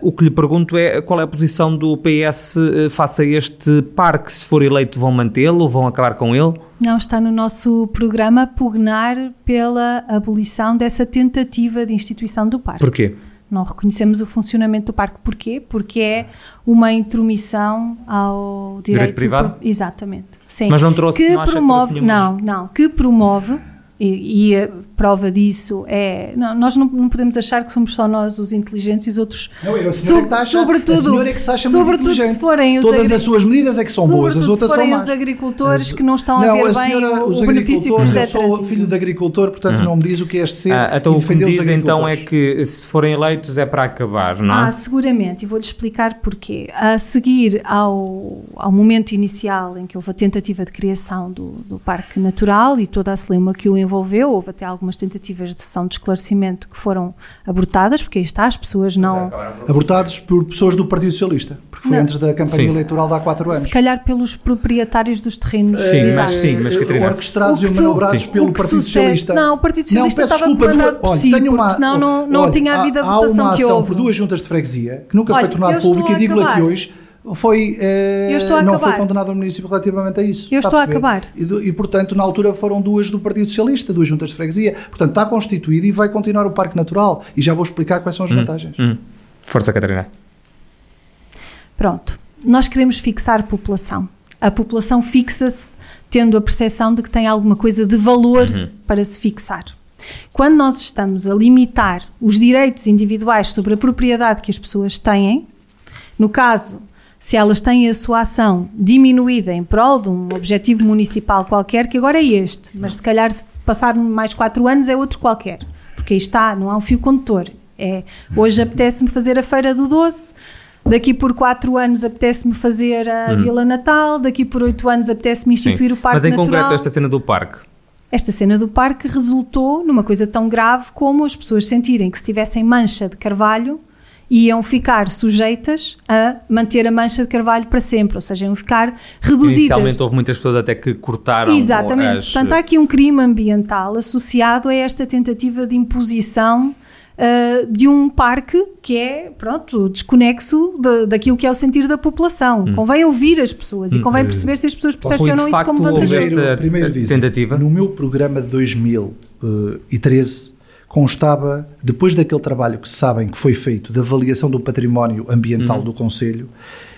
o que lhe pergunto é qual é a posição do PS face a este parque, se for eleito vão mantê-lo, vão acabar com ele? Não está no nosso programa pugnar pela abolição dessa tentativa de instituição do parque. Porquê? Não reconhecemos o funcionamento do parque. Porquê? Porque é uma intromissão ao direito, direito privado. Exatamente. Sim. Mas não trouxe que não promove, não, não, que promove e, e, a prova disso é. Não, nós não, não, podemos achar que somos só nós os inteligentes e os outros. Não, é a senhora que está sobretudo, a senhora é que se acha sobretudo muito se forem os Todas as suas medidas é que são boas, as outras se forem são más. os agricultores que não estão não, a ver a senhora, bem os o benefício que Eu sou filho de agricultor, portanto hum. não me diz o que é ser. Ah, então o que me diz então é que se forem eleitos é para acabar, não é? Ah, seguramente, e vou-lhe explicar porquê. A seguir ao, ao momento inicial em que houve a tentativa de criação do, do Parque Natural e toda a celeuma que o envolveu, houve até algumas tentativas de sessão de esclarecimento que foram abortadas, porque aí está, as pessoas não. Abortados por pessoas do Partido Socialista, porque foi não. antes da campanha Sim. eleitoral de há quatro anos. Se calhar pelos proprietários dos terrenos. Sim, mas, sim, mas Catarina. Orquestrados e manobrados pelo Partido Socialista. Não, o Partido Socialista não, estava desculpa, governado por si, porque uma, senão não, não olha, tinha havido a votação há que houve. Uma ação por duas juntas de freguesia, que nunca olha, foi tornada pública, e digo-lhe aqui hoje foi eh, não foi condenado o município relativamente a isso. Eu estou a, a acabar. E, e, portanto, na altura foram duas do Partido Socialista, duas juntas de freguesia. Portanto, está constituído e vai continuar o Parque Natural. E já vou explicar quais são as hum, vantagens. Hum. Força, Catarina. Pronto. Nós queremos fixar a população. A população fixa-se tendo a percepção de que tem alguma coisa de valor uhum. para se fixar. Quando nós estamos a limitar os direitos individuais sobre a propriedade que as pessoas têm, no caso se elas têm a sua ação diminuída em prol de um objetivo municipal qualquer, que agora é este, mas se calhar se passar mais quatro anos é outro qualquer, porque aí está, não há um fio condutor. É, hoje apetece-me fazer a Feira do Doce, daqui por quatro anos apetece-me fazer a hum. Vila Natal, daqui por oito anos apetece-me instituir Sim. o Parque Mas em Natural. concreto esta cena do parque? Esta cena do parque resultou numa coisa tão grave como as pessoas sentirem que se tivessem mancha de carvalho iam ficar sujeitas a manter a mancha de carvalho para sempre, ou seja, iam ficar reduzidas. Inicialmente houve muitas pessoas até que cortaram Exatamente. As... Portanto, há aqui um crime ambiental associado a esta tentativa de imposição Uh, de um parque que é, pronto, desconexo de, daquilo que é o sentir da população. Hum. Convém ouvir as pessoas hum. e convém perceber se as pessoas percepcionam isso como vantajoso. Primeiro, primeiro dizer, tentativa? no meu programa de 2013 constava, depois daquele trabalho que sabem que foi feito, da avaliação do património ambiental uhum. do Conselho,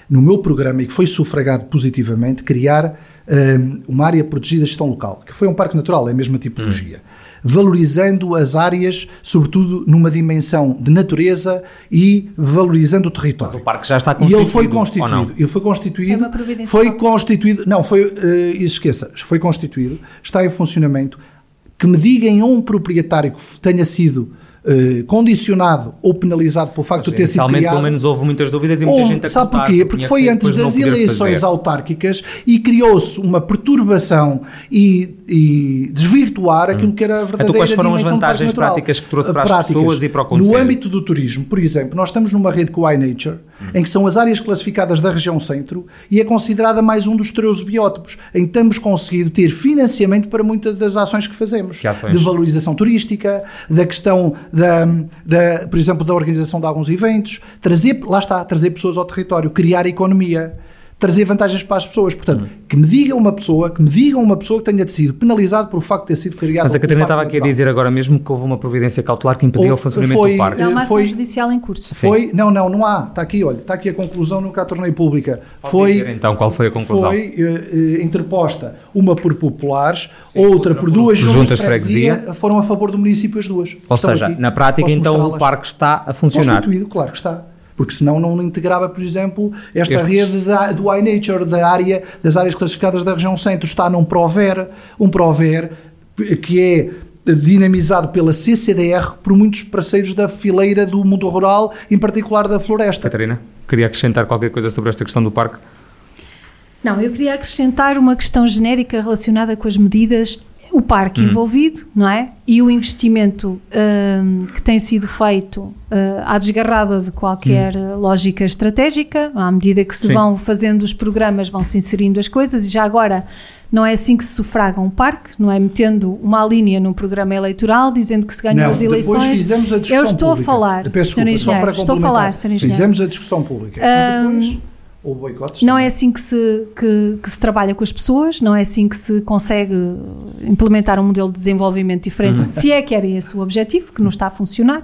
no meu programa, e que foi sufragado positivamente, criar um, uma área protegida de gestão local, que foi um parque natural, é a mesma tipologia. Uhum. Valorizando as áreas, sobretudo numa dimensão de natureza e valorizando o território. Mas o parque já está constituído. E ele foi constituído. Ele foi constituído. É foi constituído. Não, foi. Uh, esqueça, foi constituído, está em funcionamento que me digam a um proprietário que tenha sido uh, condicionado ou penalizado pelo facto Mas, de ter sido criado. pelo menos houve muitas dúvidas e muita houve, gente a Sabe porquê? Porque foi antes das eleições fazer. autárquicas e criou-se uma perturbação e, e desvirtuar hum. aquilo que era a verdadeira então, quais foram as vantagens práticas que trouxe para práticas. as pessoas e para o Conselho? No âmbito do turismo, por exemplo, nós estamos numa rede com o iNature, em que são as áreas classificadas da região centro e é considerada mais um dos 13 biótopos, em que temos conseguido ter financiamento para muitas das ações que fazemos. Que ações? De valorização turística, da questão, da, da, por exemplo, da organização de alguns eventos, trazer, lá está, trazer pessoas ao território, criar economia trazer vantagens para as pessoas. Portanto, Hum. que me diga uma pessoa, que me diga uma pessoa que tenha sido penalizado por o facto de ter sido criado Mas a Catarina estava aqui a dizer agora mesmo que houve uma providência cautelar que impediu o funcionamento foi- do parque. É uma ação foi- judicial em curso. Sim. Foi, não, não, não há. Está aqui, olha, está aqui a conclusão, nunca a tornei pública. Pode foi, dizer, então, qual foi a conclusão? Foi eh, interposta uma por populares, outra por duas por juntas, de freguesia. freguesia, foram a favor do município as duas. Ou Estão seja, aqui. na prática, Posso então, o parque está a funcionar. Constituído, claro que está. Porque senão não integrava, por exemplo, esta Estes- rede da, do iNature, da área, das áreas classificadas da região centro. Está num Prover, um Prover que é dinamizado pela CCDR por muitos parceiros da fileira do mundo rural, em particular da floresta. Catarina, queria acrescentar qualquer coisa sobre esta questão do parque? Não, eu queria acrescentar uma questão genérica relacionada com as medidas, o parque Hum. envolvido, não é? E o investimento hum, que tem sido feito uh, à desgarrada de qualquer uh, lógica estratégica, à medida que se. Sim. vão fazendo os programas, vão se inserindo as coisas, e já agora não é assim que se sufraga um parque, não é metendo uma linha num programa eleitoral dizendo que se ganham Não, as eleições. depois fizemos a discussão eu estou pública. a falar, Peço desculpa, só Engenheiro, para estou a falar, Sr. Engenheiro. Fizemos a discussão pública. Ahm, depois, houve boicotes. Não é assim que se, que, que se trabalha com as pessoas, não é assim que se consegue implementar um modelo de desenvolvimento diferente, se é que era esse o objetivo, que não está a funcionar.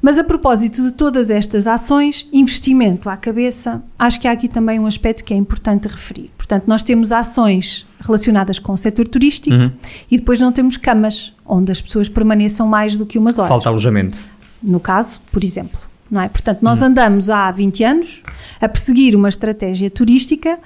Mas a propósito de todas estas ações, investimento à cabeça, acho que há aqui também um aspecto que é importante referir. Portanto, nós temos ações relacionadas com o setor turístico Uhum. e depois não temos camas onde as pessoas permaneçam mais do que umas horas Falta alojamento. no caso, por exemplo. Não é? Portanto, nós andamos há 20 anos a perseguir uma estratégia turística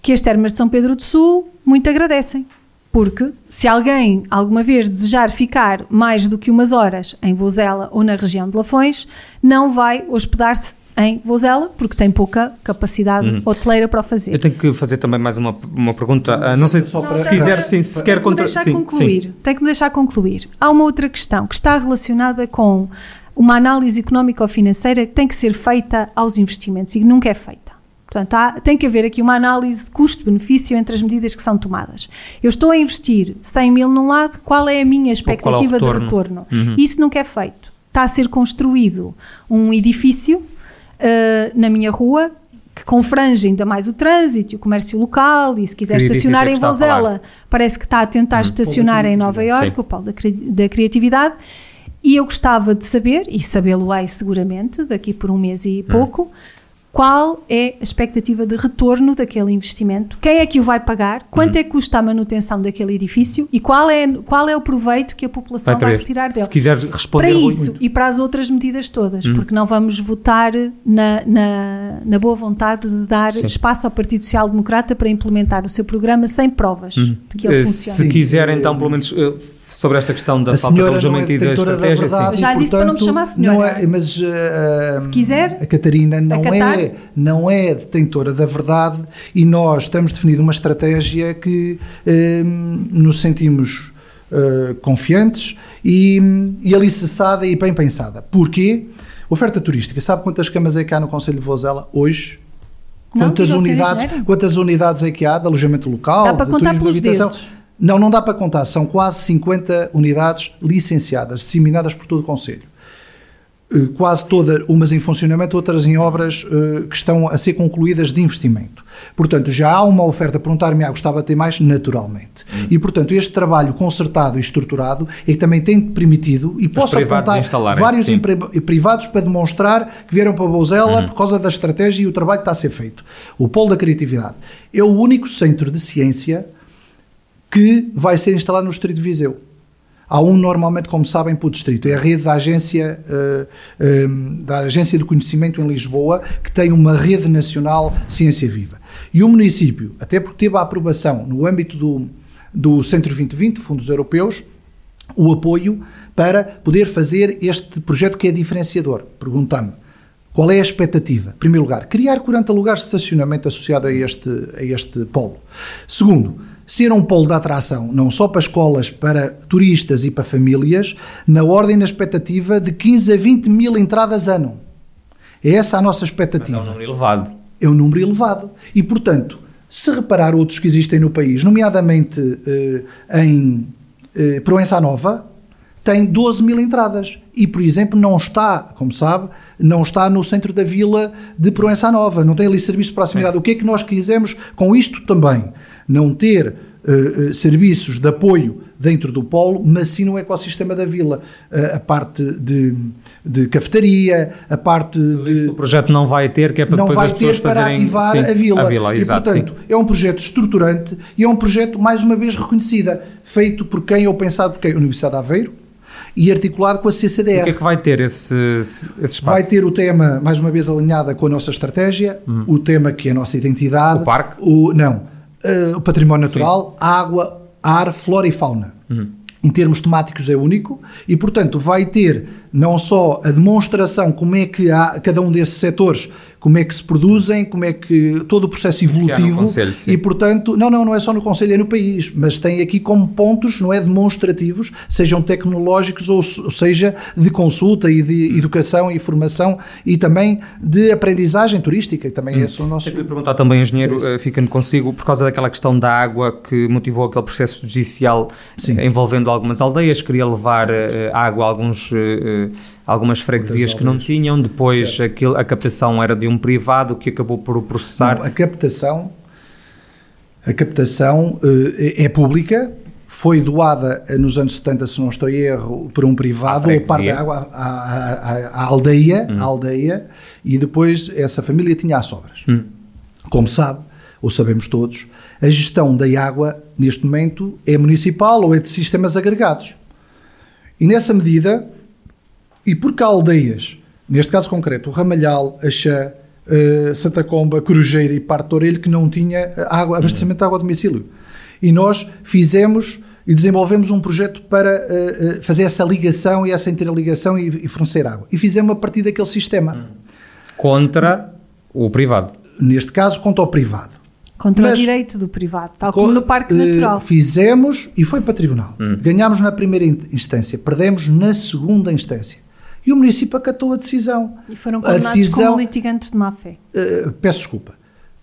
que as termas de São Pedro do Sul muito agradecem. Porque se alguém alguma vez desejar ficar mais do que umas horas em Vozela ou na região de Lafões, não vai hospedar-se em Vozela porque tem pouca capacidade hoteleira para o fazer. Eu tenho que fazer também mais uma, uma pergunta. Ah, não sei se, Só para- se quiser, sim, se quer contra... deixar sim, concluir. sim. Tem que me deixar concluir. Há uma outra questão que está relacionada com uma análise económica ou financeira que tem que ser feita aos investimentos e nunca é feita. Portanto, há- tem que haver aqui uma análise de custo-benefício entre as medidas que são tomadas. Eu estou a investir 100 mil num lado, qual é a minha expectativa de retorno? retorno? Isso nunca é feito. Está a ser construído um edifício ah, na minha rua que confrange ainda mais o trânsito e o comércio local e se quiser Que estacionar é que em? Vozela parece que está a tentar estacionar em Nova. Iorque, Sim. o polo da, da criatividade e eu gostava de saber, e sabê-lo-ei seguramente daqui por um mês Hum. e pouco qual é a expectativa de retorno daquele investimento, quem é que o vai pagar, Uhum. quanto é que custa a manutenção daquele edifício e qual é, qual é o proveito que a população Vai vai, retirar dele. Se quiser responder, Para isso muito. e para as outras medidas todas, Hum. porque não vamos votar na, na, na boa vontade de dar Sim. espaço ao Partido Social Democrata para implementar o seu programa sem provas de que ele Eh, funciona. Se quiser, então, pelo menos eh, sobre esta questão da A falta de é alojamento e da detentora da estratégia, verdade. sim. Já e, disse para não me chamar a senhora. Não é, mas uh, Se quiser, a Catarina não acatar. é, não é detentora da verdade e nós temos definido uma estratégia que um, nos sentimos uh, confiantes e, e alicerçada e bem pensada. Porquê? Oferta turística. Sabe quantas camas é que há no Conselho de Vozela hoje? Não, Quantas Sr. unidades, quanas unidades é que há de alojamento local, Dá para de contar turismo pelos de habitação? dedos. Não, não dá para contar. São quase 50 unidades licenciadas, disseminadas por todo o Conselho. Eh, Quase todas, umas em funcionamento, outras em obras eh, que estão a ser concluídas de investimento. Portanto, já há uma oferta. Perguntar-me, ah, gostava de ter mais? Naturalmente. E, portanto, este trabalho concertado e estruturado é que também tem permitido, e posso privados apontar vários empre- privados para demonstrar que vieram para Bouzela por causa da estratégia e o trabalho que está a ser feito. O Polo da Criatividade é o único centro de ciência que vai ser instalado no Distrito de Viseu. Há um normalmente, como sabem, o Distrito. É a rede da Agência, eh, eh, da Agência do Conhecimento em Lisboa, que tem uma rede nacional Ciência Viva. E o município, até porque teve a aprovação no âmbito do, do Centro 2020, fundos europeus, o apoio para poder fazer este projeto que é diferenciador. Perguntando qual é a expectativa? Em primeiro lugar, criar 40 lugares de estacionamento associado a este, a este polo. Segundo, ser um polo de atração, não só para escolas, para turistas e para famílias, na ordem da expectativa de 15 a 20 mil entradas ano. É essa a nossa expectativa. Mas é um número elevado. É um número elevado. E, portanto, se reparar outros que existem no país, nomeadamente eh, em eh, Proença Nova, tem 12 mil entradas. E, por exemplo, não está, como sabe, não está no centro da vila de Proença Nova, não tem ali serviço de proximidade. O que é que nós quisemos com isto também? Não ter uh, uh, serviços de apoio dentro do polo, mas sim no ecossistema da vila. Uh, a parte de, de cafetaria, a parte de... o projeto não vai ter, que é para não depois vai as pessoas ter para fazerem, ativar sim, a vila. A vila e, exato, portanto, sim. é um projeto estruturante e é um projeto, mais uma vez, reconhecida, feito por quem ou pensado por quem? A Universidade de Aveiro, e articulado com a CCDR. O que é que vai ter esse, esse espaço? Vai ter o tema, mais uma vez, alinhada com a nossa estratégia, o tema que é a nossa identidade. O parque? O, não. Uh, o património natural, água, ar, flora e fauna. Em termos temáticos é único e, portanto, vai ter não só a demonstração como é que há cada um desses setores, como é que se produzem, como é que todo o processo evolutivo Conselho, e, portanto, não, não, não é só no Conselho, é no país, mas tem aqui como pontos, não é, demonstrativos, sejam tecnológicos ou se- ou seja de consulta e de educação e formação e também de aprendizagem turística, e também esse é o nosso... Tenho que lhe perguntar também, engenheiro, Interesse. eh, ficando consigo, por causa daquela questão da água que motivou aquele processo judicial Sim. eh, envolvendo algumas aldeias, queria levar eh, água a alguns, algumas freguesias que não tinham, depois aquilo, a captação era de um privado que acabou por o processar. Não, a captação, a captação é, é pública, foi doada eh, nos anos 70, se não estou em erro, por um privado, ou parte da água à, aldeia, à aldeia, e depois essa família tinha as sobras. Como sabe, ou sabemos todos, a gestão da água, neste momento, é municipal ou é de sistemas agregados. E nessa medida, e porque há aldeias, neste caso concreto, o Ramalhal, a Chã, eh, Santa Comba, Corujeira e Parte de Orelho, que não tinha água, abastecimento de água a domicílio. E nós fizemos e desenvolvemos um projeto para eh, eh, fazer essa ligação e essa interligação e, e fornecer água. E fizemos a partir daquele sistema. Contra o privado. Neste caso, quanto ao privado. Contra Mas- o direito do privado, tal como no Parque Eh, Natural. Fizemos e foi para tribunal. Ganhámos na primeira in- instância, perdemos na segunda instância. E o município acatou a decisão. E foram a condenados decisão, como litigantes de má fé. eh, peço desculpa.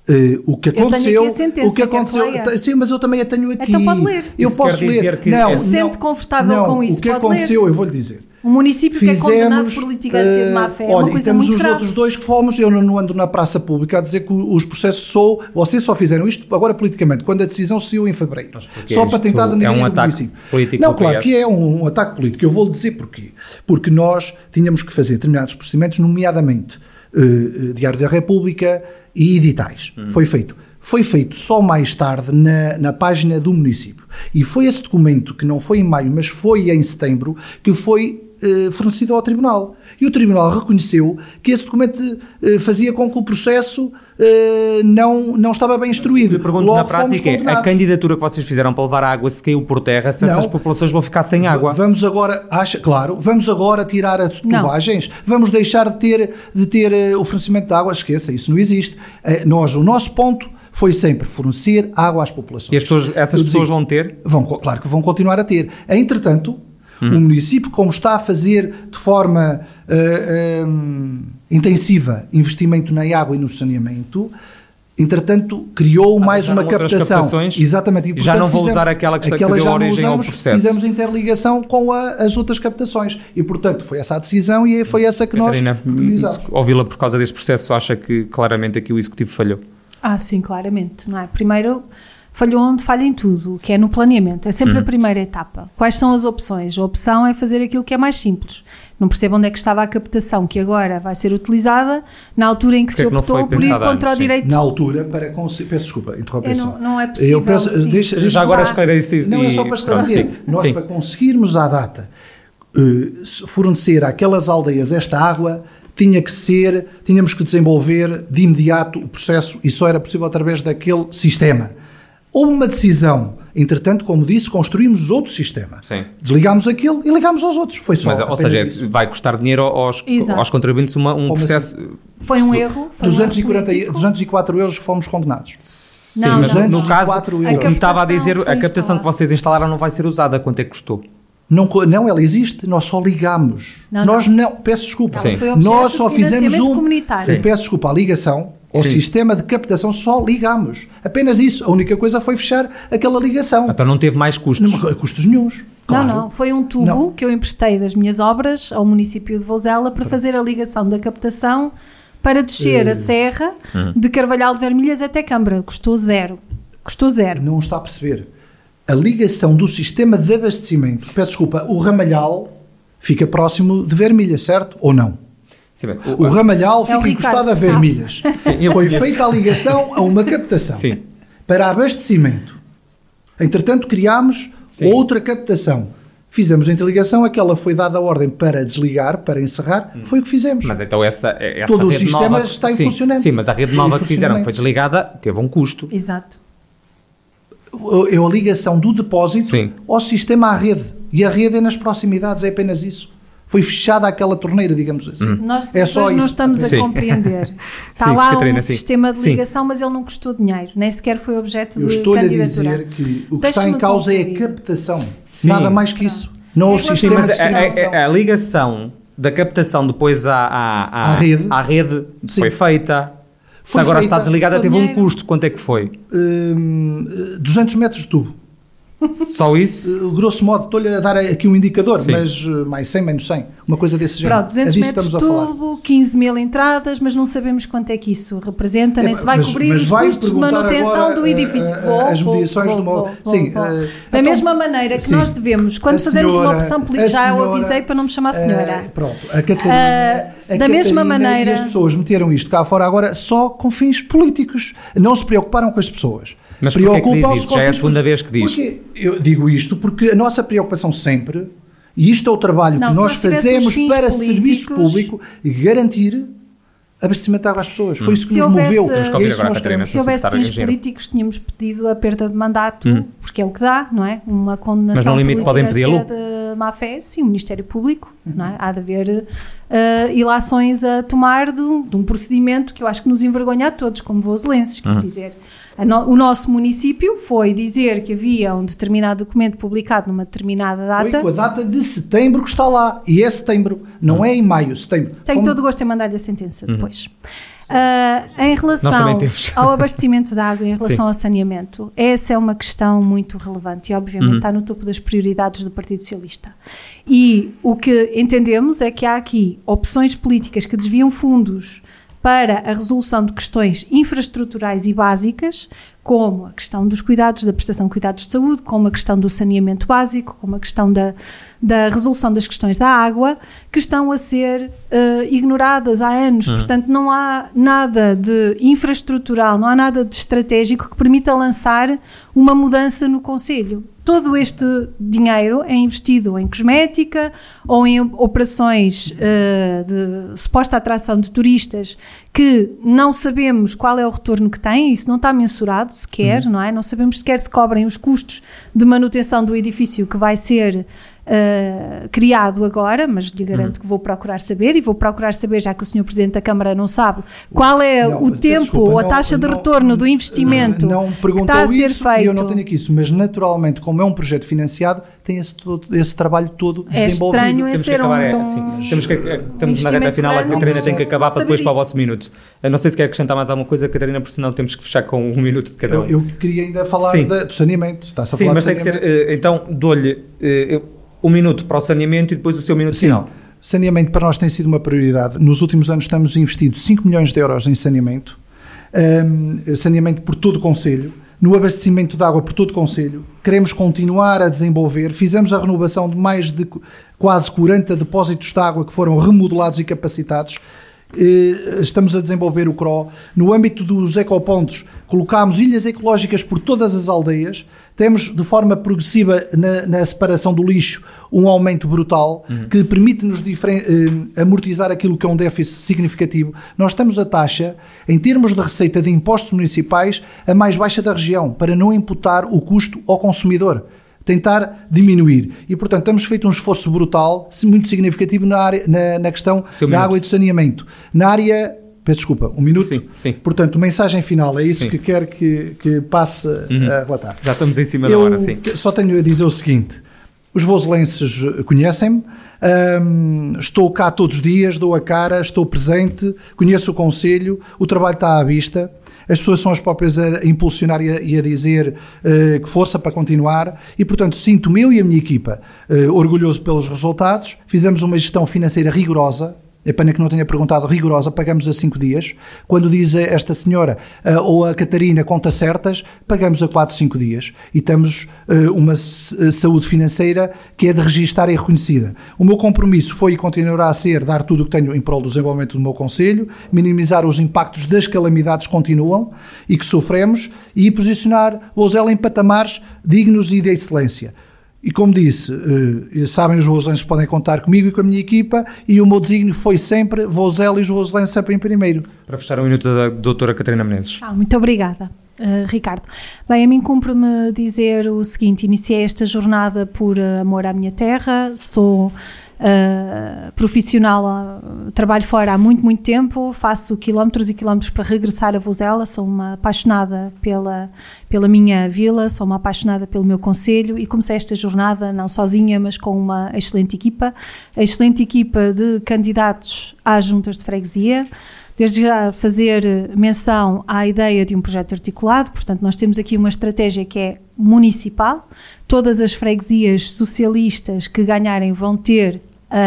Eh, o que tenho aconteceu, aqui a sentença, o que aconteceu, sim, mas eu também a tenho aqui. Então pode ler. Eu Isso posso ler. que não, é- não, Se sente confortável não, com isso, O que pode aconteceu, eu vou lhe dizer. Um município que é condenado Fizemos. por litigância de má eh, fé é olha, uma e coisa temos muito os grave. outros dois que fomos. Eu não ando na praça pública a dizer que os processos sou. Vocês só fizeram isto agora politicamente, quando a decisão saiu em fevereiro. Só para isto tentar é denegrir um o ataque município. político Não, claro que é um, um ataque político. Eu vou-lhe dizer porquê. Porque nós tínhamos que fazer determinados procedimentos, nomeadamente eh, eh, Diário da República e editais. Hum. Foi feito. Foi feito só mais tarde na, na página do município. E foi esse documento, que não foi em maio, mas foi em setembro, que foi eh, fornecido ao Tribunal. E o Tribunal reconheceu que esse documento eh, fazia com que o processo eh, não, não estava bem instruído. Eu pergunto Logo na prática, é, a candidatura que vocês fizeram para levar água se caiu por terra, se Não. essas populações vão ficar sem água. Vamos agora, acha, claro, vamos agora tirar as Não. tubagens, vamos deixar de ter, de ter o fornecimento de água, esqueça, isso não existe. Nós, o nosso ponto foi sempre fornecer água às populações. E as pessoas- essas pessoas digo, vão ter? Vão, claro que vão continuar a ter. Entretanto, Hum. o município, como está a fazer de forma eh, hum, intensiva investimento na água e no saneamento, entretanto, criou mais Arranjaram uma captação. captações? Exatamente. E, E já portanto, não vou fizemos- usar aquela que está- que aquela deu origem ao usamos, processo. Fizemos interligação com a- as outras captações. E, portanto, foi essa a decisão e foi essa que nós Catarina, preconizamos. ouvi-la por causa desse processo, acha que claramente aqui o Executivo falhou? Ah, sim, claramente. Não é? Primeiro, falhou onde falha em tudo, que é no planeamento. É Uhum. sempre a primeira etapa. Quais são as opções? A opção é fazer aquilo que é mais simples. Não percebo onde é que estava a captação que agora vai ser utilizada, na altura em que Porque se é optou por ir contra antes, o sim. direito. Na altura, para conseguir. Peço desculpa, interromper É, só. não- não é possível, Eu peço, sim. deixa, deixa- Já agora isso. Não, é só para pronto, esclarecer. sim. Nós, Sim. para conseguirmos à data se fornecer àquelas aldeias esta água, tinha que ser, tínhamos que desenvolver de imediato o processo e só era possível através daquele sistema. Houve uma decisão, entretanto, como disse, construímos outro sistema. Sim. Desligámos aquele e ligámos aos outros. Foi só. Mas, ou seja, isso. vai custar dinheiro aos, Exato. aos contribuintes uma- um Como processo. Foi um erro. Foi um erro 240, político. 204 euros que fomos condenados. Sim, Não, mas não, no caso, 204 o euros. que me estava a dizer, a captação que vocês instalaram não vai ser usada. Quanto é que custou? Não, não, ela existe, nós só ligamos. Não, nós não. peço desculpa. Nós só fizemos um. Peço desculpa, a ligação ao Sim. sistema de captação só ligamos. Apenas isso. A única coisa foi fechar aquela ligação. Então não teve mais custos. Não custos nenhuns. Claro. Não, não, foi um tubo Não. que eu emprestei das minhas obras ao município de Vozela para fazer a ligação da captação para descer Eh. a serra Hum. de Carvalhal de Vermelhas até Câmara. Custou zero. Custou zero. Não está a perceber. A ligação do sistema de abastecimento, peço desculpa, o ramalhal fica próximo de Vermilhas, certo? Ou não? Sim, bem, O ramalhal É o fica encostado a. Vermilhas. Sim, Foi conheço. feita a ligação a uma captação Sim. para abastecimento. Entretanto, criámos Sim. outra captação. Fizemos a interligação, aquela foi dada a ordem para desligar, para encerrar, foi o que fizemos. Mas então essa, essa Todo o rede sistema nova, está em sim, funcionamento. Sim, mas a rede nova que fizeram que foi desligada teve um custo. Exato. É a ligação do depósito Sim. ao sistema à rede. E a rede é nas proximidades, é apenas isso. Foi fechada aquela torneira, digamos assim. Nós É só depois não isso. estamos Sim. a compreender. Está Sim, lá Catarina, um sim. sistema de Sim. ligação, mas ele não custou dinheiro. Nem sequer foi objeto Eu de estou-lhe a candidatura. dizer que o que está em causa é a captação. Sim. Nada mais que isso. Não o Sim, Sim, sistema mas de a, a- a- ligação da captação depois à, à, à, À rede. à rede Sim. foi feita. Se Foi agora feita. está desligada, teve um dinheiro. custo. Quanto é que foi? Hum, 200 metros de tubo. Só isso? Uh, Grosso modo, estou-lhe a dar aqui um indicador, Sim. mas uh, mais 100, menos 100. Uma coisa desse género. Pronto, 200 é metros de estamos a falar. tubo, 15 mil entradas, mas não sabemos quanto é que isso representa, nem É, se vai mas- cobrir mas os vai custos de manutenção agora, do eh, edifício. eh, Vou, as medições vou, do meu- vou, Sim, vou. eh, Da então, mesma maneira que sim. nós devemos, quando A fazemos uma senhora- opção a política, já eu avisei para não me chamar senhora. eh, pronto, a Catarina. Ah, a da mesma Catarina maneira- E as pessoas meteram isto cá fora agora só com fins políticos. Não se preocuparam com as pessoas. Mas é Preocupam-se isso? com Já é a segunda vez que diz. Porque eu digo isto porque a nossa preocupação sempre, e isto é o trabalho Não, que nós nós fazemos para políticos- serviço público, garantir abastecimento de água às pessoas. Foi isso que Se nos houvesse- moveu. Temos que É isso agora a Catarina. Se houvesse fins políticos, tínhamos pedido a perda de mandato, Hum. porque é o que dá, não é? Uma condenação Mas no limite política podem pedi-lo? é de má fé, sim, o Ministério Público, não é? Há de haver eh, ilações a tomar de um, de um procedimento que eu acho que nos envergonha a todos, como vozelenses, quer dizer. No- o nosso município foi dizer que havia um determinado documento publicado numa determinada Foi data. com a data de setembro que está lá. E é setembro. Não é em maio, setembro. Tenho Fomos- todo o gosto em mandar-lhe a sentença depois. Ah, em relação ao abastecimento de água, em relação Sim. ao saneamento, essa é uma questão muito relevante e, obviamente, está no topo das prioridades do Partido Socialista. E o que entendemos é que há aqui opções políticas que desviam fundos para a resolução de questões infraestruturais e básicas, como a questão dos cuidados, da prestação de cuidados de saúde, como a questão do saneamento básico, como a questão da, da resolução das questões da água, que estão a ser eh, ignoradas há anos. Portanto, não há nada de infraestrutural, não há nada de estratégico que permita lançar uma mudança no Conselho. Todo este dinheiro é investido em cosmética ou em operações eh, de suposta atração de turistas que não sabemos qual é o retorno que têm, isso não está mensurado sequer, não é? Não sabemos sequer se cobrem os custos de manutenção do edifício que vai ser eh, criado agora, mas lhe garanto que vou procurar saber e vou procurar saber, já que o Sr. Presidente da Câmara não sabe, qual é Não, o tempo desculpa, ou a não- taxa de não- retorno do investimento Não que perguntou está a ser isso feito. eu não tenho aqui isso, mas naturalmente, como é um projeto financiado, tem esse, todo- esse trabalho todo É desenvolvido. estranho Temos que ser acabar, um- é, então, assim, temos que, é, estamos na reta final, a Catarina não tem que acabar para depois para o isso. vosso minuto. Eu não sei se quer acrescentar mais alguma coisa, Catarina, porque senão temos que fechar com um minuto de cada um. Eu, eu queria ainda falar Sim. da- do saneamento. Está-se a Sim, falar mas de tem que ser. eh, então, dou-lhe eh, um minuto para o saneamento e depois o seu minuto Sim, final. saneamento para nós tem sido uma prioridade. Nos últimos anos estamos investido 5 milhões de euros em saneamento, Ahm, saneamento por todo o Conselho, no abastecimento de água por todo o Conselho. Queremos continuar a desenvolver. Fizemos a renovação de mais de qu- quase 40 depósitos de água que foram remodelados e capacitados. Eh, Estamos a desenvolver o CRO. No âmbito dos ecopontos, colocámos ilhas ecológicas por todas as aldeias. Temos, de forma progressiva, na, na separação do lixo, um aumento brutal que permite-nos eh, amortizar aquilo que é um déficit significativo. Nós estamos a taxa, em termos de receita de impostos municipais, a mais baixa da região, para não imputar o custo ao consumidor tentar diminuir. E, portanto, temos feito um esforço brutal, muito significativo na, área, na, na questão Seu da minuto. água e do saneamento. Na área. Peço desculpa, um minuto? Sim, sim. Portanto, mensagem final, é isso Sim. Uhum. que quero que, que passe a relatar. Já estamos em cima da Eu hora, sim. só tenho a dizer o seguinte: Os voselenses conhecem-me, um, estou cá todos os dias, dou a cara, estou presente, conheço o Conselho, o trabalho está à vista as pessoas são as próprias a impulsionar e a, dizer uh, que força para continuar e, portanto, sinto-me eu e a minha equipa uh, orgulhoso pelos resultados. Fizemos uma gestão financeira rigorosa, é pena que não tenha perguntado rigorosa, pagamos a 5 dias. Quando diz esta senhora uh, ou a Catarina conta certas, pagamos a 4, 5 dias. E temos uh, uma eh, saúde financeira que é de registar e reconhecida. O meu compromisso foi e continuará a ser dar tudo o que tenho em prol do desenvolvimento do meu Conselho, minimizar os impactos das calamidades que continuam e que sofremos e posicionar o em patamares dignos e de excelência. E como disse, uh, sabem os vozelenses podem contar comigo e com a minha equipa e o meu desígnio foi sempre Vozela e os vozelenses sempre em primeiro. Para fechar o minuto da doutora Catarina Menezes. Ah, muito obrigada. Uh, Ricardo. Bem, a mim cumpre-me dizer o seguinte: iniciei esta jornada por amor à minha terra, sou uh, profissional, uh, trabalho fora há muito, muito tempo, faço quilómetros e quilómetros para regressar a Vozela, sou uma apaixonada pela, pela minha vila, sou uma apaixonada pelo meu conselho e comecei esta jornada não sozinha, mas com uma excelente equipa, a excelente equipa de candidatos às juntas de freguesia, desde já fazer menção à ideia de um projeto articulado, portanto, nós temos aqui uma estratégia que é municipal. Todas as freguesias socialistas que ganharem vão ter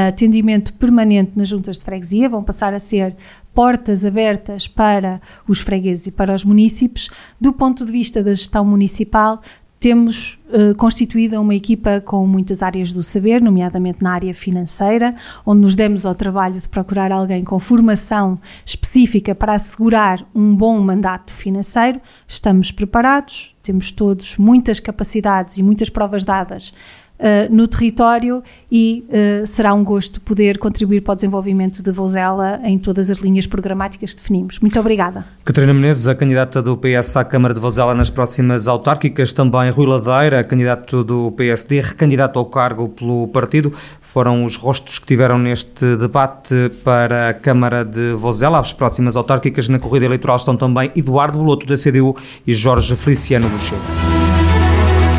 atendimento permanente nas juntas de freguesia, vão passar a ser portas abertas para os fregueses e para os municípios. Do ponto de vista da gestão municipal, temos uh, constituída uma equipa com muitas áreas do saber, nomeadamente na área financeira, onde nos demos ao trabalho de procurar alguém com formação específica para assegurar um bom mandato financeiro. Estamos preparados, temos todos muitas capacidades e muitas provas dadas uh, no território e uh, será um gosto poder contribuir para o desenvolvimento de Vozela em todas as linhas programáticas que definimos. Muito obrigada. Catarina Menezes, a candidata do PS à Câmara de Vozela nas próximas autárquicas, também Rui Ladeira, candidato do PSD, recandidato ao cargo pelo partido, foram os rostos que tiveram neste debate para a Câmara de Vozela. As próximas autárquicas na corrida eleitoral estão também Eduardo Boloto da CDU e Jorge Feliciano do.